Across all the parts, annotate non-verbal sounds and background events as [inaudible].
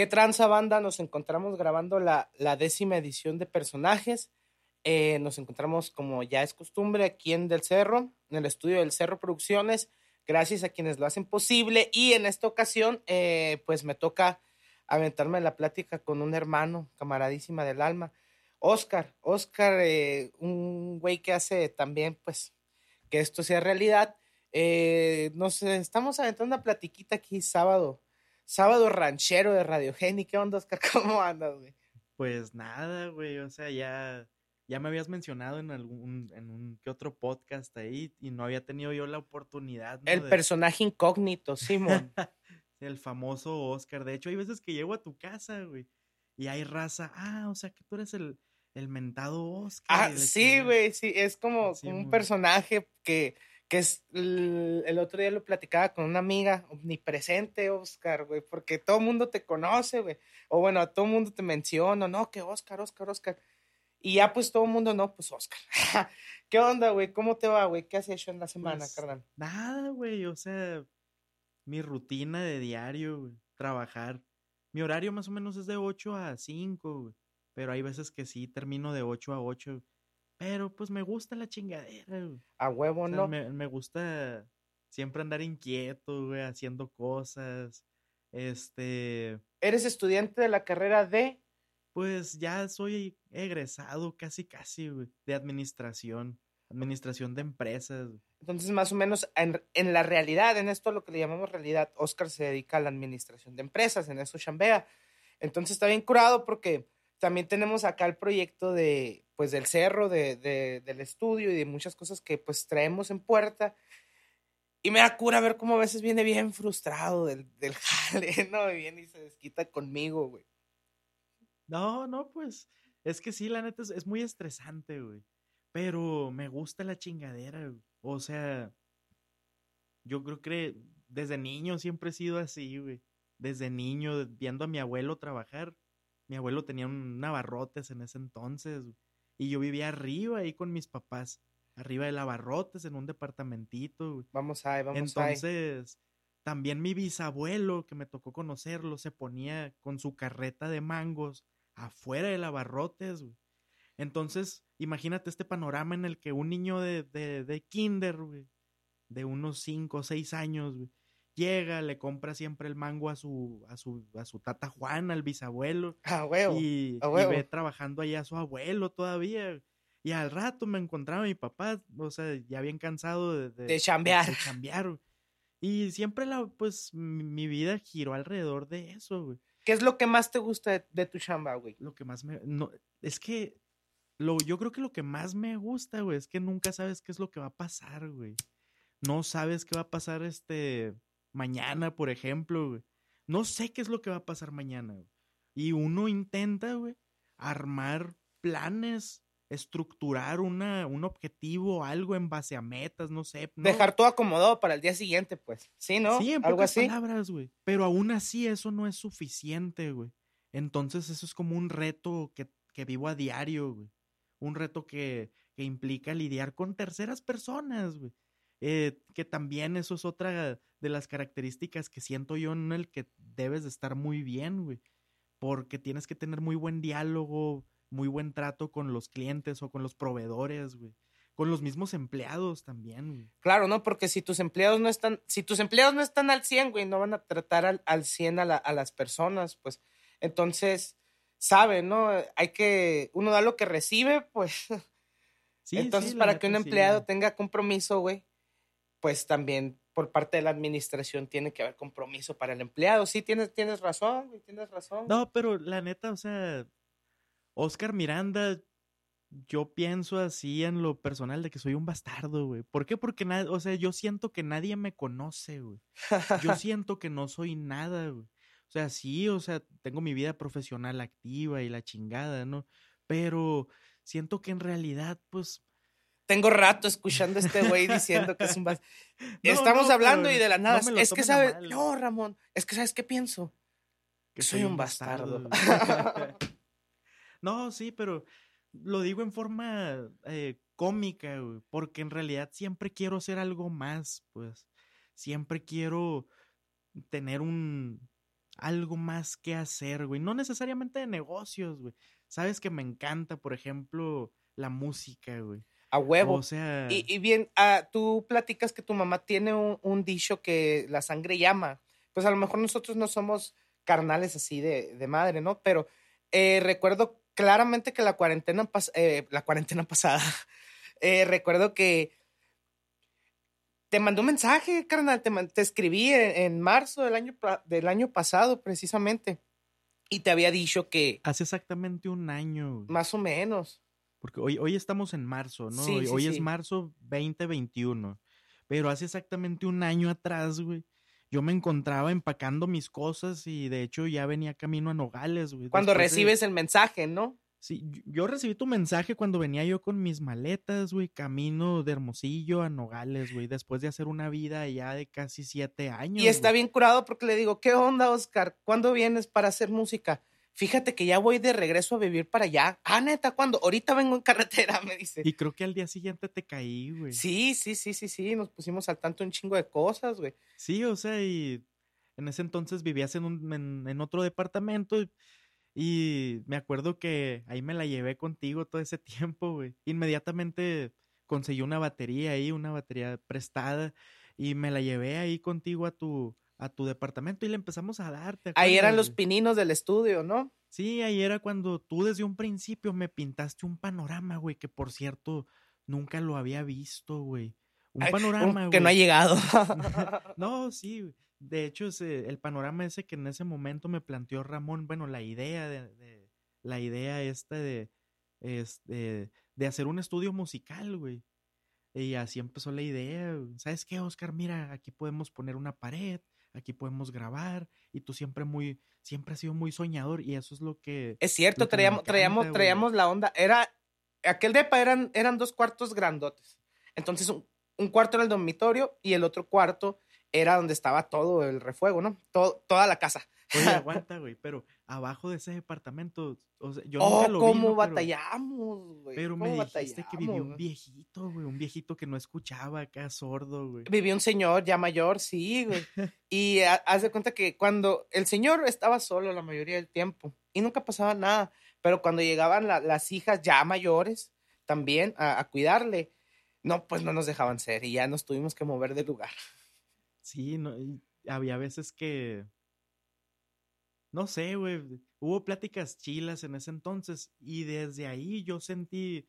¿Qué tranza banda? Nos encontramos grabando la, la décima edición de personajes. Eh, nos encontramos, como ya es costumbre, aquí en Del Cerro, en el estudio del Cerro Producciones. Gracias a quienes lo hacen posible. Y en esta ocasión, eh, pues me toca aventarme la plática con un hermano, camaradísima del alma, Oscar. Oscar, eh, un güey que hace también, pues, que esto sea realidad. nos estamos aventando una platiquita aquí sábado sábado ranchero de Radio Geni. ¿Qué onda, Oscar? [laughs] ¿Cómo andas, güey? Pues nada, güey. O sea, ya, ya me habías mencionado en algún, en un que otro podcast ahí y no había tenido yo la oportunidad. El personaje incógnito, [laughs] Simón. el famoso Oscar. De hecho, hay veces que llego a tu casa, güey, y hay raza. Ah, o sea, que tú eres el, el mentado Oscar. Ah, sí, güey, sí. Es como un personaje que que es el, otro día lo platicaba con una amiga omnipresente, Oscar, güey, porque todo el mundo te conoce, güey, o bueno, todo el mundo te menciona, no, que Oscar, Oscar, Oscar, y ya pues todo el mundo, no, pues Oscar. [laughs] ¿Qué onda, güey? ¿Cómo te va, güey? ¿Qué has hecho en la semana, pues, carnal? Nada, güey, o sea, mi rutina de diario, güey, trabajar. Mi horario más o menos es de 8 a 5, güey, pero hay veces que sí termino de 8 a 8 pero pues me gusta la chingadera, güey. A huevo, ¿no? Me, me, gusta siempre andar inquieto, güey, haciendo cosas. Este. ¿Eres estudiante de la carrera de? Pues ya soy egresado casi, casi, güey, de administración. Administración de empresas. Entonces, más o menos, en, en, la realidad, en esto lo que le llamamos realidad, Oscar se dedica a la administración de empresas, en eso chambea. Entonces está bien curado porque también tenemos acá el proyecto de, pues, del cerro, de, del estudio y de muchas cosas que, pues, traemos en puerta. Y me da cura ver cómo a veces viene bien frustrado del, del [laughs] jale, ¿no? Y viene y se desquita conmigo, güey. No, no, pues, es que sí, la neta es, es muy estresante, güey. Pero me gusta la chingadera, güey. O sea, yo creo que desde niño siempre he sido así, güey. Desde niño, viendo a mi abuelo trabajar, mi abuelo tenía un abarrotes en ese entonces y yo vivía arriba ahí con mis papás, arriba de abarrotes en un departamentito. Vamos ahí, vamos Entonces, también mi bisabuelo, que me tocó conocerlo, se ponía con su carreta de mangos afuera del abarrotes. Entonces, imagínate este panorama en el que un niño de, de, de kinder, de unos 5 o 6 años, llega, le compra siempre el mango a su, a su, a su tata Juan, al bisabuelo. Ah, huevo. Y, ve trabajando allá a su abuelo todavía. Y al rato me encontraba mi papá, o sea, ya bien cansado de, de, de chambear. De, Y siempre la, pues, mi, vida giró alrededor de eso, güey. ¿Qué es lo que más te gusta de, tu chamba, güey? Lo que más me, no, es que, lo, yo creo que lo que más me gusta, güey, es que nunca sabes qué es lo que va a pasar, güey. No sabes qué va a pasar, este, mañana, por ejemplo, güey. No sé qué es lo que va a pasar mañana, güey. Y uno intenta, güey, armar planes, estructurar una, un objetivo, algo en base a metas, no sé. Dejar todo acomodado para el día siguiente, pues. Sí, ¿no? Sí, en Algo así. palabras, güey. Pero aún así eso no es suficiente, güey. Entonces eso es como un reto que, que vivo a diario, güey. Un reto que, que implica lidiar con terceras personas, güey. Eh, que también eso es otra de las características que siento yo en el que debes de estar muy bien, güey. Porque tienes que tener muy buen diálogo, muy buen trato con los clientes o con los proveedores, güey. Con los mismos empleados también, güey. Claro, ¿no? Porque si tus empleados no están, si tus empleados no están al 100, güey, no van a tratar al, al 100 a, a las personas, pues. Entonces, sabe, ¿no? Hay que, uno da lo que recibe, pues. Sí, Entonces, para que un empleado tenga compromiso, güey, pues también por parte de la administración tiene que haber compromiso para el empleado. Sí, tienes, tienes razón, tienes razón. No, pero la neta, o sea, Oscar Miranda, yo pienso así en lo personal de que soy un bastardo, güey. ¿Por qué? Porque, o sea, yo siento que nadie me conoce, güey. Yo [laughs] siento que no soy nada, güey. O sea, sí, o sea, tengo mi vida profesional activa y la chingada, ¿no? Pero siento que en realidad, pues, tengo rato escuchando a este güey diciendo que es un bastardo. [laughs] Estamos hablando y de la nada. es que sabes, no, Ramón, es que sabes qué pienso. Que soy, un bastardo. [laughs] no, sí, pero lo digo en forma eh, cómica, güey, porque en realidad siempre quiero hacer algo más, pues. Siempre quiero tener un, algo más que hacer, güey. No necesariamente de negocios, güey. Sabes que me encanta, por ejemplo, la música, güey. A huevo. O sea, Y, y bien, ah, tú platicas que tu mamá tiene un, un dicho que la sangre llama. Pues a lo mejor nosotros no somos carnales así de, de madre, ¿no? Pero eh, recuerdo claramente que la cuarentena, pas- eh, la cuarentena [laughs] pasada, eh, recuerdo que te mandó un mensaje, carnal, te, te escribí en, en marzo del año, del año pasado, precisamente, y te había dicho que hace exactamente un año, más o menos. Porque hoy, hoy estamos en marzo, ¿no? Sí, hoy sí, hoy sí. es marzo 2021. Pero hace exactamente un año atrás, güey. Yo me encontraba empacando mis cosas y de hecho ya venía camino a Nogales, güey. Cuando después de- recibes el mensaje, ¿no? Sí, yo- yo recibí tu mensaje cuando venía yo con mis maletas, güey, camino de Hermosillo a Nogales, güey, después de hacer una vida ya de casi siete años. Y está güey. bien curado porque le digo, ¿qué onda, Oscar? ¿Cuándo vienes para hacer música? Fíjate que ya voy de regreso a vivir para allá. Ah, neta, ¿cuándo? Ahorita vengo en carretera, me dice. Y creo que al día siguiente te caí, güey. Sí, sí, sí, sí, sí. Nos pusimos al tanto un chingo de cosas, güey. Sí, o sea, y en ese entonces vivías en, un, en, en otro departamento y, y me acuerdo que ahí me la llevé contigo todo ese tiempo, güey. Inmediatamente conseguí una batería ahí, una batería prestada y me la llevé ahí contigo a tu, a tu departamento y le empezamos a dar. ¿te Ahí eran los pininos del estudio, ¿no? Sí, ahí era cuando tú desde un principio me pintaste un panorama, güey, que por cierto nunca lo había visto, güey. Un Ay, panorama, güey. que no ha llegado. [laughs] No, sí. De hecho, ese- el panorama ese que en ese momento me planteó Ramón, bueno, la idea de, de- la idea esta de, este, de hacer un estudio musical, güey. Y así empezó la idea. ¿Sabes qué, Oscar? Mira, aquí podemos poner una pared, aquí podemos grabar. Y tú siempre muy, siempre has sido muy soñador y eso es lo que... es cierto, que traíamos, encanta, traíamos, traíamos la onda. Era, aquel depa eran, eran dos cuartos grandotes. Entonces, un, un cuarto era el dormitorio y el otro cuarto era donde estaba todo el refuego, ¿no? Todo, toda la casa. Oye, [laughs] aguanta, güey, pero abajo de ese departamento, o sea, yo oh, nunca lo vi, cómo ¿no? Pero- batallamos, güey. Pero cómo me dijiste que vivía un viejito, güey, un viejito que no escuchaba acá, sordo, güey. Vivía un señor ya mayor, sí, güey. [laughs] Y ha- haz de cuenta que cuando el señor estaba solo la mayoría del tiempo y nunca pasaba nada, pero cuando llegaban la- las hijas ya mayores también a, a cuidarle, no, pues no nos dejaban ser y ya nos tuvimos que mover de lugar. Sí, no, y había veces que, no sé, güey, hubo pláticas chilas en ese entonces y desde ahí yo sentí,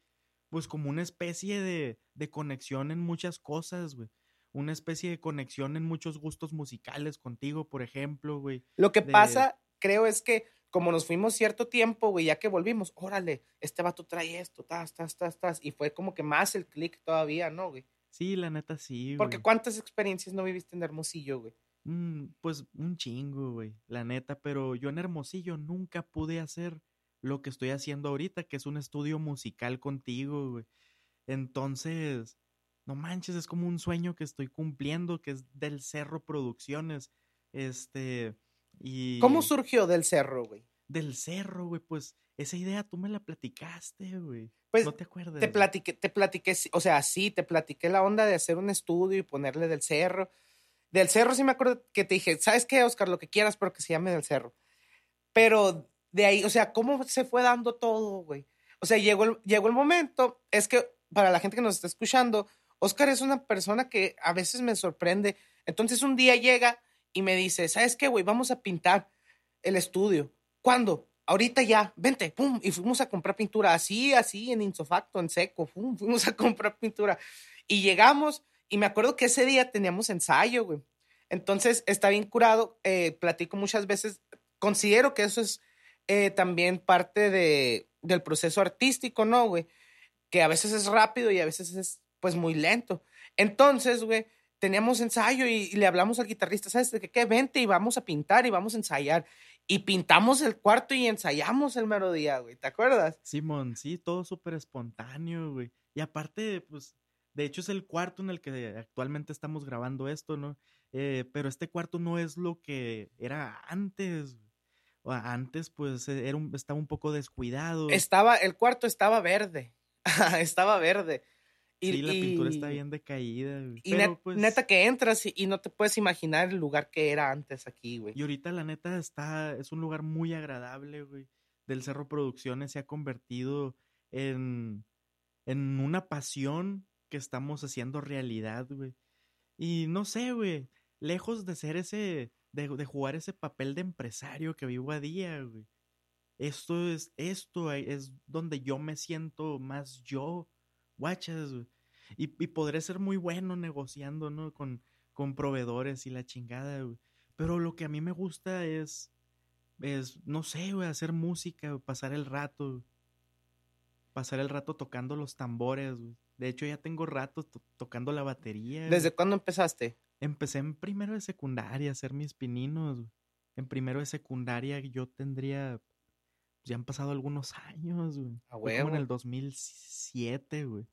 pues, como una especie de, de conexión en muchas cosas, güey. Una especie de conexión en muchos gustos musicales contigo, por ejemplo, güey. Lo que De- pasa, creo, es que como nos fuimos cierto tiempo, güey, ya que volvimos, órale, este vato trae esto, tas, tas, tas, tas, y fue como que más el click todavía, ¿no, güey? Sí, la neta sí, Porque güey. cuántas experiencias no viviste en Hermosillo, güey. Mm, pues un chingo, güey, la neta, pero yo en Hermosillo nunca pude hacer lo que estoy haciendo ahorita, que es un estudio musical contigo, güey. Entonces, no manches, es como un sueño que estoy cumpliendo, que es del Cerro Producciones, este, y ¿Cómo surgió del cerro, güey? del Cerro, güey, pues esa idea tú me la platicaste, güey. Pues no te acuerdas. te platiqué, te platiqué, o sea, sí, te platiqué la onda de hacer un estudio y ponerle del cerro. Del cerro sí me acuerdo que te dije, ¿sabes qué, Oscar? Lo que quieras, pero que se llame del cerro. Pero de ahí, o sea, ¿cómo se fue dando todo, güey? O sea, llegó el, llegó el momento, es que para la gente que nos está escuchando, Oscar es una persona que a veces me sorprende. Entonces un día llega y me dice, ¿sabes qué, güey? Vamos a pintar el estudio. ¿Cuándo? Ahorita ya, vente, pum, y fuimos a comprar pintura, así, así, en insofacto, en seco, pum, [laughs] fuimos a comprar pintura. Y llegamos, y me acuerdo que ese día teníamos ensayo, güey. Entonces, está bien curado, eh, platico muchas veces, considero que eso es eh, también parte de, del proceso artístico, ¿no, güey? Que a veces es rápido y a veces es, pues, muy lento. Entonces, güey, teníamos ensayo y, le hablamos al guitarrista, ¿sabes? De que. Vente y vamos a pintar y vamos a ensayar. Y pintamos el cuarto y ensayamos el mero día, güey, ¿te acuerdas? Simón, sí, todo súper espontáneo, güey. Y aparte, pues, de hecho es el cuarto en el que actualmente estamos grabando esto, ¿no? Eh, pero este cuarto no es lo que era antes. antes, pues, eh, era un- estaba un poco descuidado. Estaba, el cuarto estaba verde, [laughs] estaba verde. Y, sí, la pintura está bien decaída, güey. Y Pero, net- pues, neta que entras y, y no te puedes imaginar el lugar que era antes aquí, güey. Y ahorita la neta está, es un lugar muy agradable, güey. Del Cerro Producciones se ha convertido en, en una pasión que estamos haciendo realidad, güey. Y no sé, güey, lejos de ser ese, de, jugar ese papel de empresario que vivo a día, güey. Esto es, esto es donde yo me siento más yo, guachas, güey. Y, podré ser muy bueno negociando, ¿no? Con, con proveedores y la chingada, güey. Pero lo que a mí me gusta es, es no sé, güey, hacer música, pasar el rato. Pasar el rato tocando los tambores, güey. De hecho, ya tengo rato to- tocando la batería. güey. ¿Desde cuándo empezaste? Empecé en primero de secundaria a hacer mis pininos. güey. En primero de secundaria yo tendría. pues, Ya han pasado algunos años, güey. A Fue como en el 2007, güey.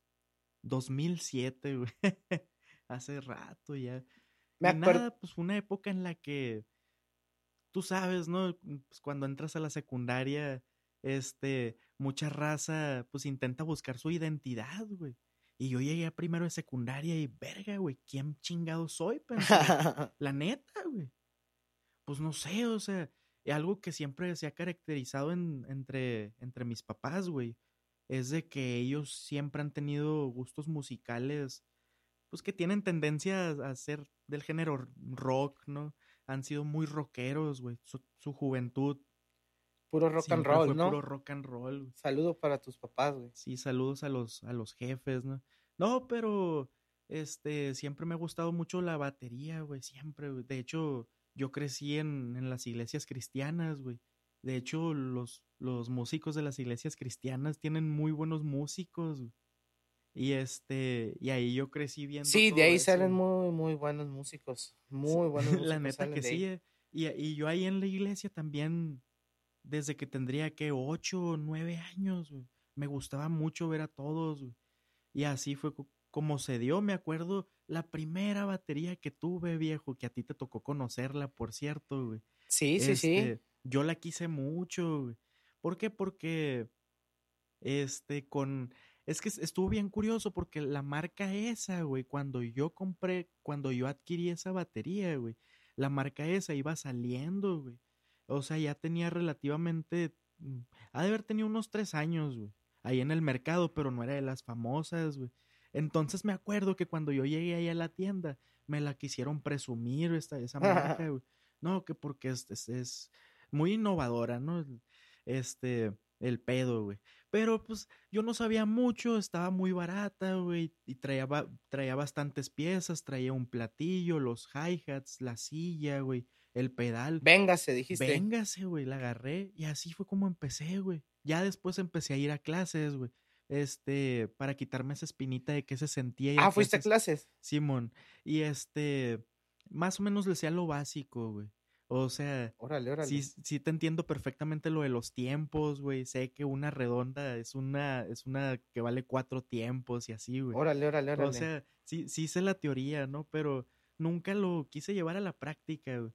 2007, güey. [laughs] Hace rato ya. Me acuerdo. nada, pues fue una época en la que. Tú sabes, ¿no? Pues cuando entras a la secundaria, este, mucha raza, pues intenta buscar su identidad, güey. Y yo llegué a primero de secundaria y, verga, güey, ¿quién chingado soy? Pensé, [laughs] la neta, güey. Pues no sé, o sea, algo que siempre se ha caracterizado en- entre, entre mis papás, güey, es de que ellos siempre han tenido gustos musicales, pues que tienen tendencia a, a ser del género rock, ¿no? Han sido muy rockeros, güey. Su, su juventud Puro rock and roll, ¿no? puro rock and roll. güey. Saludo para tus papás, güey. Sí, saludos a los, a los jefes, ¿no? No, pero este, siempre me ha gustado mucho la batería, güey, siempre, güey. De hecho, yo crecí en, en las iglesias cristianas, güey. De hecho, los, los músicos de las iglesias cristianas tienen muy buenos músicos, güey. Y este, y ahí yo crecí viendo. Sí, de ahí eso, salen muy, muy buenos músicos. Muy buenos [laughs] músicos. La neta que sí. eh. Y, y yo ahí en la iglesia también, desde que tendría que ocho o nueve años, me gustaba mucho ver a todos. Y así fue co- como se dio, me acuerdo, la primera batería que tuve, viejo, que a ti te tocó conocerla, por cierto, güey. Sí, sí, sí. Este, Yo la quise mucho, güey. ¿Por qué? Porque, este, con... Es que es- estuvo bien curioso porque la marca esa, güey, cuando yo compré, cuando yo adquirí esa batería, güey, la marca esa iba saliendo, güey. O sea, ya tenía relativamente, mm, ha de haber tenido unos tres años, güey, ahí en el mercado, pero no era de las famosas, güey. Entonces me acuerdo que cuando yo llegué ahí a la tienda, me la quisieron presumir esta, esa marca, [laughs] güey. No, que porque es, es, es muy innovadora, ¿no? Este, el pedo, güey. Pero pues yo no sabía mucho, estaba muy barata, güey, y traía, traía bastantes piezas, traía un platillo, los hi-hats, la silla, güey, el pedal. Véngase, dijiste. Véngase, güey, la agarré y así fue como empecé, güey. Ya después empecé a ir a clases, güey. Este, para quitarme esa espinita de que se sentía. Ah, fuiste a clases. Simón. Y este, más o menos le decía lo básico, güey. O sea, Órale, órale. sí, sí te entiendo perfectamente lo de los tiempos, güey. Sé que una redonda es una, es una que vale cuatro tiempos y así, güey. Órale, órale, órale. O sea, sí, sí sé la teoría, ¿no? Pero nunca lo quise llevar a la práctica, güey.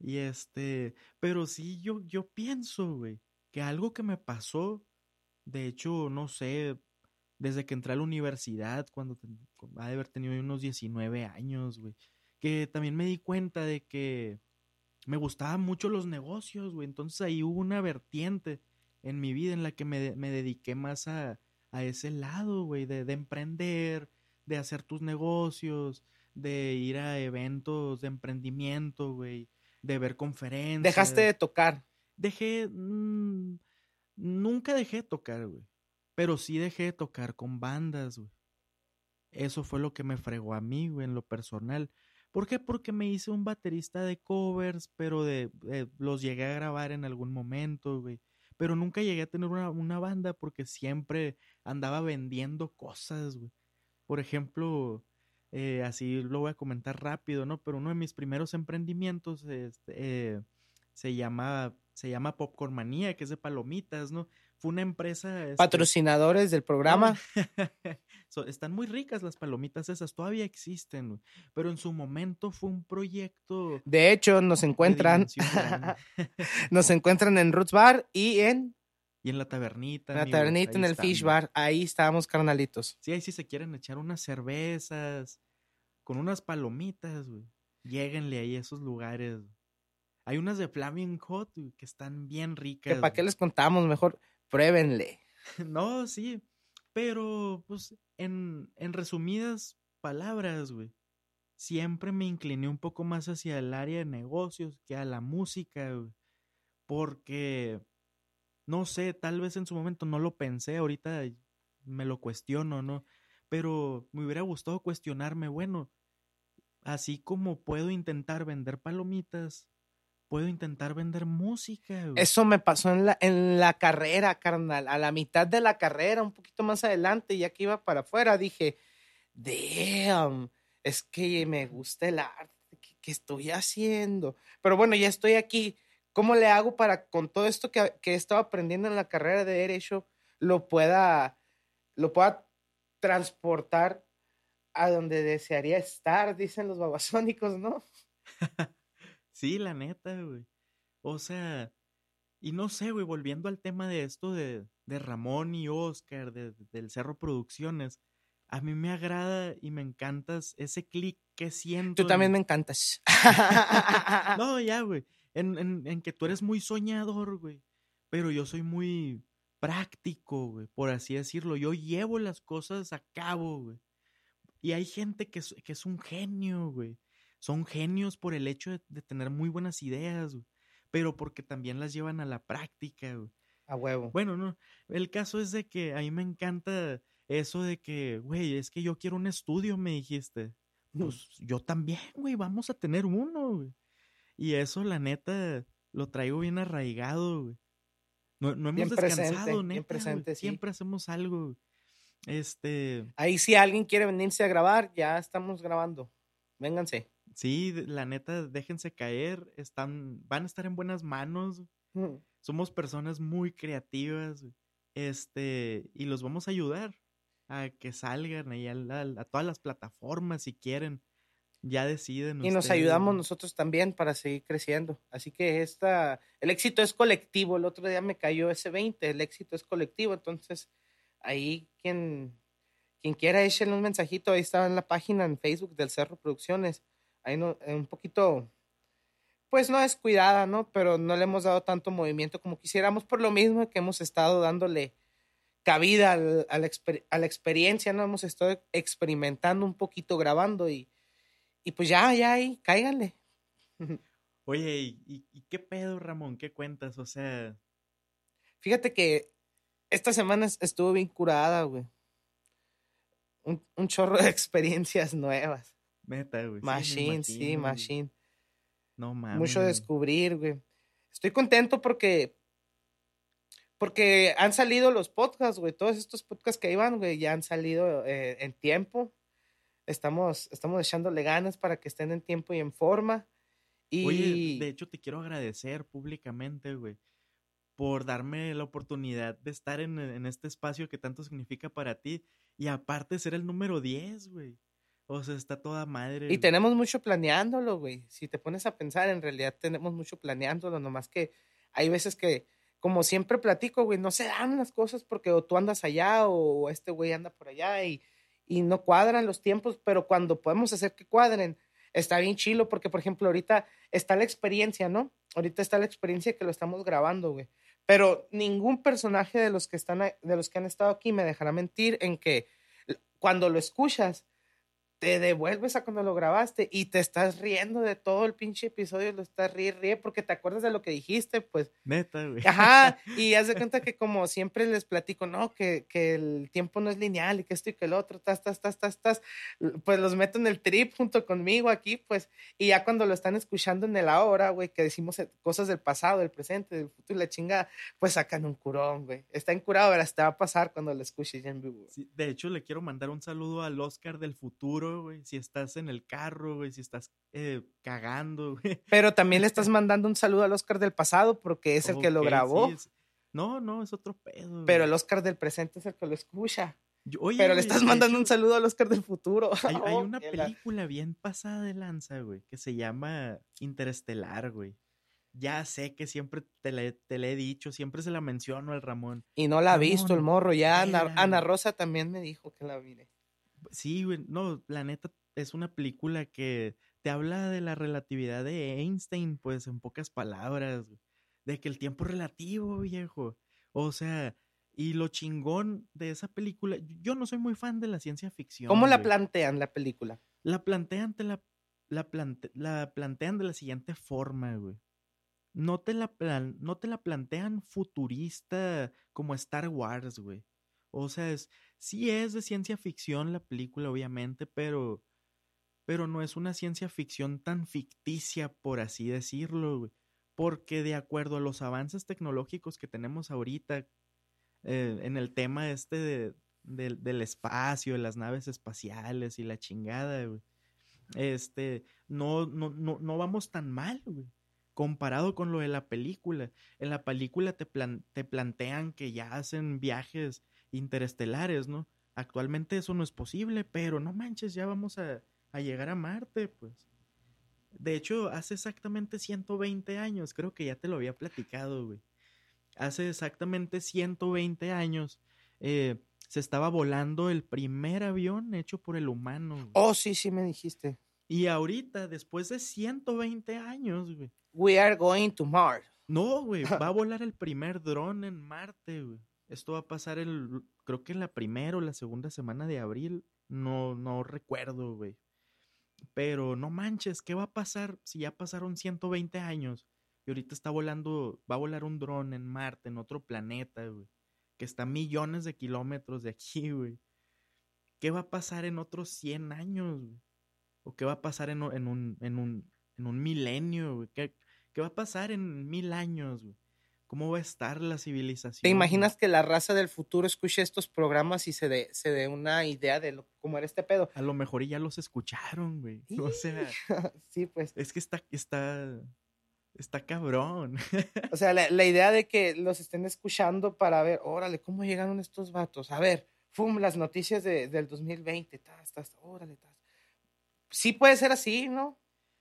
Y este, pero sí, yo, yo pienso, güey, que algo que me pasó, de hecho, no sé, desde que entré a la universidad, cuando ten- ha de haber tenido unos 19 años, güey, que también me di cuenta de que me gustaban mucho los negocios, güey. Entonces ahí hubo una vertiente en mi vida en la que me, me dediqué más a, a ese lado, güey, de, de emprender, de hacer tus negocios, de ir a eventos de emprendimiento, güey, de ver conferencias. Dejaste de tocar. Dejé. mm, nunca dejé de tocar, güey. Pero sí dejé de tocar con bandas, güey. Eso fue lo que me fregó a mí, güey, en lo personal. ¿Por qué? Porque me hice un baterista de covers, pero de, eh, los llegué a grabar en algún momento, güey. Pero nunca llegué a tener una, una banda porque siempre andaba vendiendo cosas, güey. Por ejemplo, eh, así lo voy a comentar rápido, ¿no? Pero uno de mis primeros emprendimientos este, eh, se llama se llama Popcorn Manía, que es de palomitas, ¿no? Fue una empresa este, Patrocinadores del programa. [laughs] So, están muy ricas las palomitas esas, todavía existen, pero en su momento fue un proyecto De hecho, nos encuentran. [laughs] nos encuentran en Roots Bar y en. Y en la tabernita. La amigos, tabernita, en el estamos. fish bar, ahí estábamos carnalitos. Sí, ahí sí se quieren echar unas cervezas con unas palomitas, güey. Lléguenle ahí a esos lugares. Hay unas de Flaming Hot güey, que están bien ricas. Para qué les contamos, mejor pruébenle. [laughs] No, sí. Pero, pues, en, en resumidas palabras, güey. Siempre me incliné un poco más hacia el área de negocios que a la música, güey. Porque, no sé, tal vez en su momento no lo pensé, ahorita me lo cuestiono, ¿no? Pero me hubiera gustado cuestionarme, bueno, así como puedo intentar vender palomitas, puedo intentar vender música. Eso me pasó en la, en la carrera, carnal. A la mitad de la carrera, un poquito más adelante, ya que iba para afuera, dije, damn, es que me gusta el arte, ¿qué, qué estoy haciendo? Pero bueno, ya estoy aquí. ¿Cómo le hago para con todo esto que, que he estado aprendiendo en la carrera de Derecho, lo pueda, lo pueda transportar a donde desearía estar, dicen los babasónicos, ¿no? [laughs] Sí, la neta, güey. O sea, y no sé, güey, volviendo al tema de esto de, de Ramón y Oscar, de, del Cerro Producciones, a mí me agrada y me encantas ese clic que siento. Tú también me encantas. [laughs] No, ya, güey. En, en, en que tú eres muy soñador, güey. Pero yo soy muy práctico, güey, por así decirlo. Yo llevo las cosas a cabo, güey. Y hay gente que es, que es un genio, güey. Son genios por el hecho de, de tener muy buenas ideas, güey. Pero porque también las llevan a la práctica, güey. A huevo. Bueno, no. El caso es de que a mí me encanta eso de que, güey, es que yo quiero un estudio, me dijiste. Pues yo también, güey, vamos a tener uno, güey. Y eso, la neta, lo traigo bien arraigado, güey. No, no hemos Bien descansado, neta. presente, sí. Siempre hacemos algo, güey. Este, Ahí si alguien quiere venirse a grabar, ya estamos grabando. Vénganse. sí, la neta, déjense caer. Están, van a estar en buenas manos. Mm. Somos personas muy creativas. Este, y los vamos a ayudar a que salgan ahí a todas las plataformas si quieren. Ya deciden. Y nos ustedes, ayudamos nosotros también para seguir creciendo. Así que esta, el éxito es colectivo. El otro día me cayó ese 20, el éxito es colectivo. Entonces, ahí quien, quien quiera échenle un mensajito, ahí está en la página en Facebook del Cerro Producciones. Ahí no, eh, un poquito, pues no es cuidada, ¿no? Pero no le hemos dado tanto movimiento como quisiéramos, por lo mismo que hemos estado dándole cabida al- a, la, exper- a la experiencia, ¿no? Hemos estado experimentando un poquito grabando y, y pues ya, ya ahí, cáiganle. [laughs] Oye, ¿y, qué pedo, Ramón? ¿Qué cuentas? O sea, Fíjate que esta semana es- estuvo bien curada, güey. Un, un chorro de [laughs] experiencias nuevas. neta, güey. Machine, sí, machine. No mames. Mucho descubrir, güey. Estoy contento porque porque han salido los podcasts, güey. Todos estos podcasts que iban, güey, ya han salido eh, en tiempo. Estamos, estamos echándole ganas para que estén en tiempo y en forma. Y Oye, de hecho te quiero agradecer públicamente, güey, por darme la oportunidad de estar en, en este espacio que tanto significa para ti y aparte ser el número 10, güey. O sea, está toda madre. Y tenemos mucho planeándolo, güey. Si te pones a pensar, en realidad tenemos mucho planeándolo, nomás que hay veces que, como siempre platico, güey, no se dan las cosas porque o tú andas allá o este güey anda por allá y, y no cuadran los tiempos, pero cuando podemos hacer que cuadren, está bien chilo porque, por ejemplo, ahorita está la experiencia, ¿no? Ahorita está la experiencia que lo estamos grabando, güey. Pero ningún personaje de los que están, de los que han estado aquí me dejará mentir en que cuando lo escuchas, te devuelves a cuando lo grabaste y te estás riendo de todo el pinche episodio, lo estás ríe, ríe porque te acuerdas de lo que dijiste, pues. Neta, güey. Ajá, [laughs] y haz de cuenta que como siempre les platico, no, que, que el tiempo no es lineal y que esto y que el otro, tas, tas, tas, tas, tas, pues los meto en el trip junto conmigo aquí, pues, y ya cuando lo están escuchando en el ahora, güey, que decimos eh, cosas del pasado, del presente, del futuro y la chingada, pues sacan un curón, güey. Está encurado, verás, te va a pasar cuando lo escuches ya en vivo. Sí, de hecho, le quiero mandar un saludo al Oscar del futuro, güey. Si estás en el carro, güey, si estás eh, cagando, [laughs] güey. Pero también le estás [laughs] mandando un saludo al Oscar del pasado porque es el que lo grabó. sí, es- No, no, es otro pedo. Pero güey. el Oscar del presente es el que lo escucha. Yo- oye, pero le estás mandando hecho, un saludo al Oscar del futuro. Hay, [laughs] hay Oh, una la- película bien pasada de lanza, güey, que se llama Interestelar, güey. Ya sé que siempre te le he dicho, siempre se la menciono al Ramón. Y no la ha visto el morro. Ya Ana. Rosa también me dijo que la mire. Sí, güey, no, la neta es una película que te habla de la relatividad de Einstein, pues en pocas palabras, de que el tiempo es relativo, viejo. O sea, y lo chingón de esa película, yo no soy muy fan de la ciencia ficción. ¿Cómo la güey. plantean la película? La plantean, te la, la, plante- la plantean de la siguiente forma, güey. No te, la plan- no te la plantean futurista como Star Wars, güey. O sea, es, sí es de ciencia ficción la película, obviamente, pero, pero no es una ciencia ficción tan ficticia, por así decirlo, güey. Porque de acuerdo a los avances tecnológicos que tenemos ahorita eh, en el tema este de- del- del espacio, de las naves espaciales y la chingada, güey. Este, no, no, no, no vamos tan mal, güey. Comparado con lo de la película. En la película te, plan- te plantean que ya hacen viajes interestelares, ¿no? Actualmente eso no es posible, pero no manches, ya vamos a, a llegar a Marte, pues. De hecho, hace exactamente 120 años, creo que ya te lo había platicado, güey. Hace exactamente 120 años eh, se estaba volando el primer avión hecho por el humano. güey. Oh, sí, sí me dijiste. Y ahorita, después de 120 años, güey. We are going to Mars. No, güey, [laughs] va a volar el primer dron en Marte, güey. Esto va a pasar el, creo que en la primera o la segunda semana de abril. No, no recuerdo, güey. Pero no manches, ¿qué va a pasar si ya pasaron 120 años? Y ahorita está volando, va a volar un dron en Marte, en otro planeta, güey. Que está a millones de kilómetros de aquí, güey. ¿Qué va a pasar en otros 100 años, güey? ¿O qué va a pasar en, en un, en, un, en un milenio, güey? ¿Qué, ¿Qué va a pasar en mil años, güey? ¿Cómo va a estar la civilización? ¿Te imaginas que la raza del futuro escuche estos programas y se dé se dé una idea de lo, cómo era este pedo? A lo mejor ya los escucharon, güey. O sea, [laughs] sí, pues. es que está, está, está cabrón. O sea, la, la idea de que los estén escuchando para ver, órale, ¿cómo llegaron estos vatos? A ver, fum, las noticias de- del 2020, tas, tas, órale, tas. Sí puede ser así, ¿no?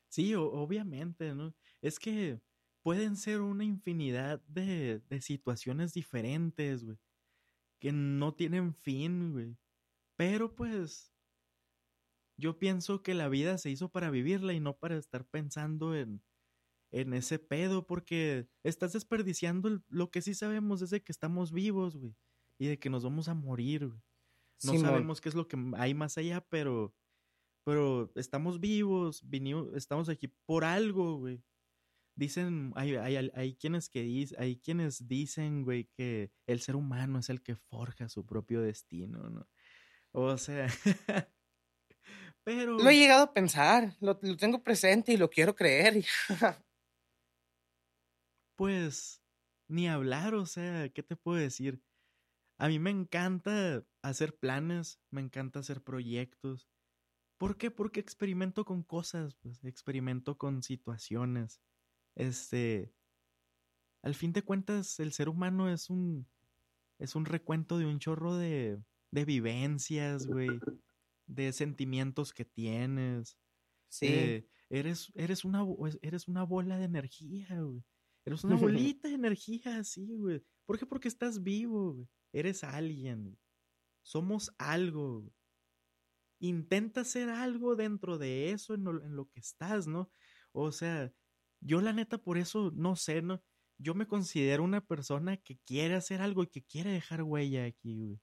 Sí, o- obviamente, ¿no? Es que pueden ser una infinidad de, de situaciones diferentes, güey. Que no tienen fin, güey. Pero pues, yo pienso que la vida se hizo para vivirla y no para estar pensando en, en ese pedo, porque estás desperdiciando el- lo que sí sabemos es de que estamos vivos, güey. Y de que nos vamos a morir, güey. No sabemos qué es lo que hay más allá, pero, pero estamos vivos, vinimos, estamos aquí por algo, güey. Dicen, hay, hay, hay quienes que dicen, hay quienes dicen, güey, que el ser humano es el que forja su propio destino, ¿no? O sea, [laughs] pero Lo he llegado a pensar, lo, lo tengo presente y lo quiero creer. pues ni hablar, o sea, ¿qué te puedo decir? A mí me encanta hacer planes, me encanta hacer proyectos. ¿Por qué? Porque experimento con cosas, pues, experimento con situaciones. Este, al fin de cuentas, el ser humano es un, es un recuento de un chorro de, de vivencias, güey, de sentimientos que tienes. Sí. Eh, eres, eres, una, eres una bola de energía, güey. Eres una [laughs] bolita de energía, así, güey. ¿Por qué? Porque estás vivo, güey. Eres alguien. güey. Somos algo. güey. Intenta ser algo dentro de eso, en lo, en lo que estás, ¿no? O sea, yo la neta por eso, no sé, ¿no? Yo me considero una persona que quiere hacer algo y que quiere dejar huella aquí, güey.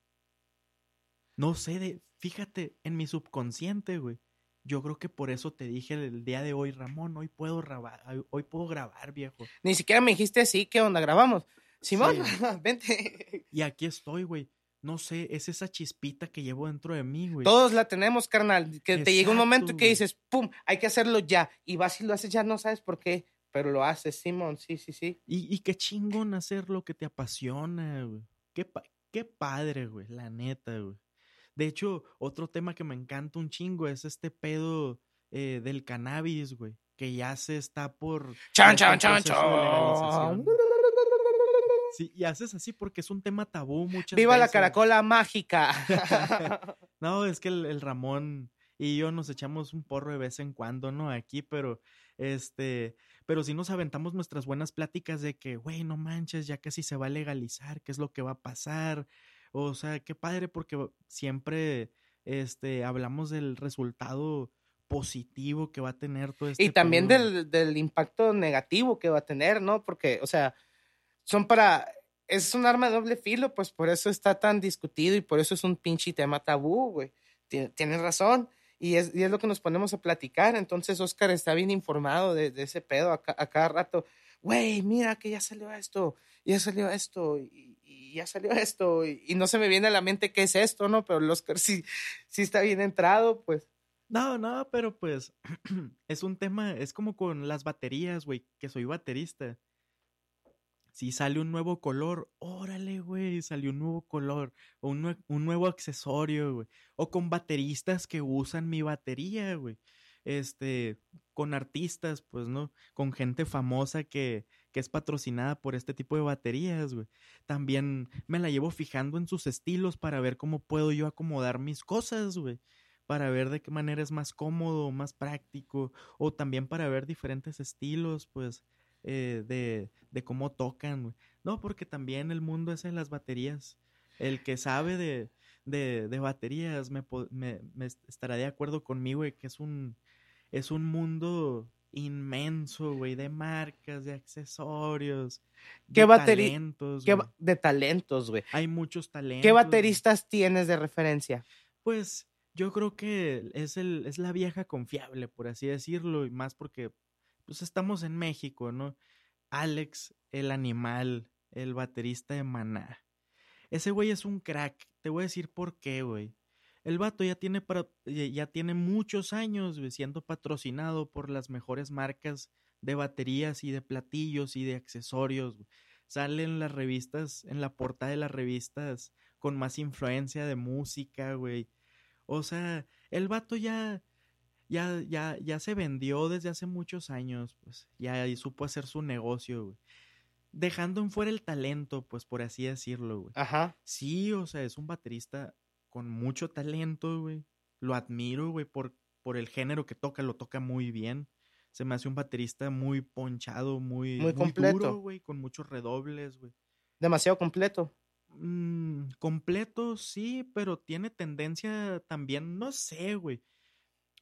No sé, de, fíjate, en mi subconsciente, güey. Yo creo que por eso te dije el día de hoy, Ramón, hoy puedo grabar, hoy puedo grabar, viejo. Ni siquiera me dijiste así, ¿qué onda? ¿Grabamos? Simón, Sí. [laughs] vente. Y aquí estoy, güey. No sé, es esa chispita que llevo dentro de mí, güey. Todos la tenemos, carnal. Que te llega un momento que dices, pum, hay que hacerlo ya. Y vas y lo haces ya, no sabes por qué, pero lo haces, Simón, sí, sí, sí. Y, y qué chingón hacer lo que te apasiona, güey. Qué, pa- qué padre, güey, la neta, güey. De hecho, otro tema que me encanta un chingo es este pedo eh, del cannabis, güey. Que ya se está por... Chan, chan, chan, chan. Sí, y haces así porque es un tema tabú muchas Viva la caracola mágica. [laughs] [laughs] No, es que el, el Ramón y yo nos echamos un porro de vez en cuando, ¿no? Aquí, pero este, pero sí nos aventamos nuestras buenas pláticas de que, güey, no manches, ya casi se va a legalizar, qué es lo que va a pasar. O sea, qué padre porque siempre este, hablamos del resultado positivo que va a tener todo este Y también del, del, impacto negativo que va a tener, ¿no? Porque, o sea, son para, es un arma de doble filo, pues por eso está tan discutido y por eso es un pinche tema tabú, güey. Tienes razón. Y es, y es, lo que nos ponemos a platicar. Entonces, Oscar está bien informado de, ese pedo a, a, cada rato. Güey, mira que ya salió esto, ya salió esto, y, y ya salió esto, y, y, no se me viene a la mente qué es esto, ¿no? Pero el Oscar sí, sí está bien entrado, pues. No, no, pero pues [clears throat] es un tema, es como con las baterías, güey, que soy baterista si sale un nuevo color, órale, güey, salió un nuevo color, o un, un, nuevo accesorio, güey. O con bateristas que usan mi batería, güey. Este, con artistas, pues, ¿no? Con gente famosa que, que es patrocinada por este tipo de baterías, güey. También me la llevo fijando en sus estilos para ver cómo puedo yo acomodar mis cosas, güey para ver de qué manera es más cómodo, más práctico, o también para ver diferentes estilos, pues, eh, de, de, cómo tocan. No, porque también el mundo es en las baterías. El que sabe de, de, de baterías me, me, me, estará de acuerdo conmigo, güey, que es un, es un mundo inmenso, güey, de marcas, de accesorios, ¿Qué de talentos. ¿Qué de talentos, güey. Hay muchos talentos. ¿Qué bateristas tienes de referencia? Pues yo creo que es, el, es la vieja confiable, por así decirlo, y más porque pues estamos en México, ¿no? Alex, el animal, el baterista de Maná. Ese güey es un crack. Te voy a decir por qué, güey. El vato ya tiene, para, ya tiene muchos años siendo patrocinado por las mejores marcas de baterías y de platillos y de accesorios. Sale en las revistas, en la portada de las revistas con más influencia de música, güey. O sea, el vato ya, ya, ya, ya se vendió desde hace muchos años, pues, ya supo hacer su negocio, güey. Dejando en fuera el talento, pues, por así decirlo, güey. Ajá. Sí, o sea, es un baterista con mucho talento, güey. Lo admiro, güey, por, por el género que toca, lo toca muy bien. Se me hace un baterista muy ponchado, muy, muy completo, güey, con muchos redobles, güey. Demasiado completo. Mm, completo, sí, pero tiene tendencia también, no sé, güey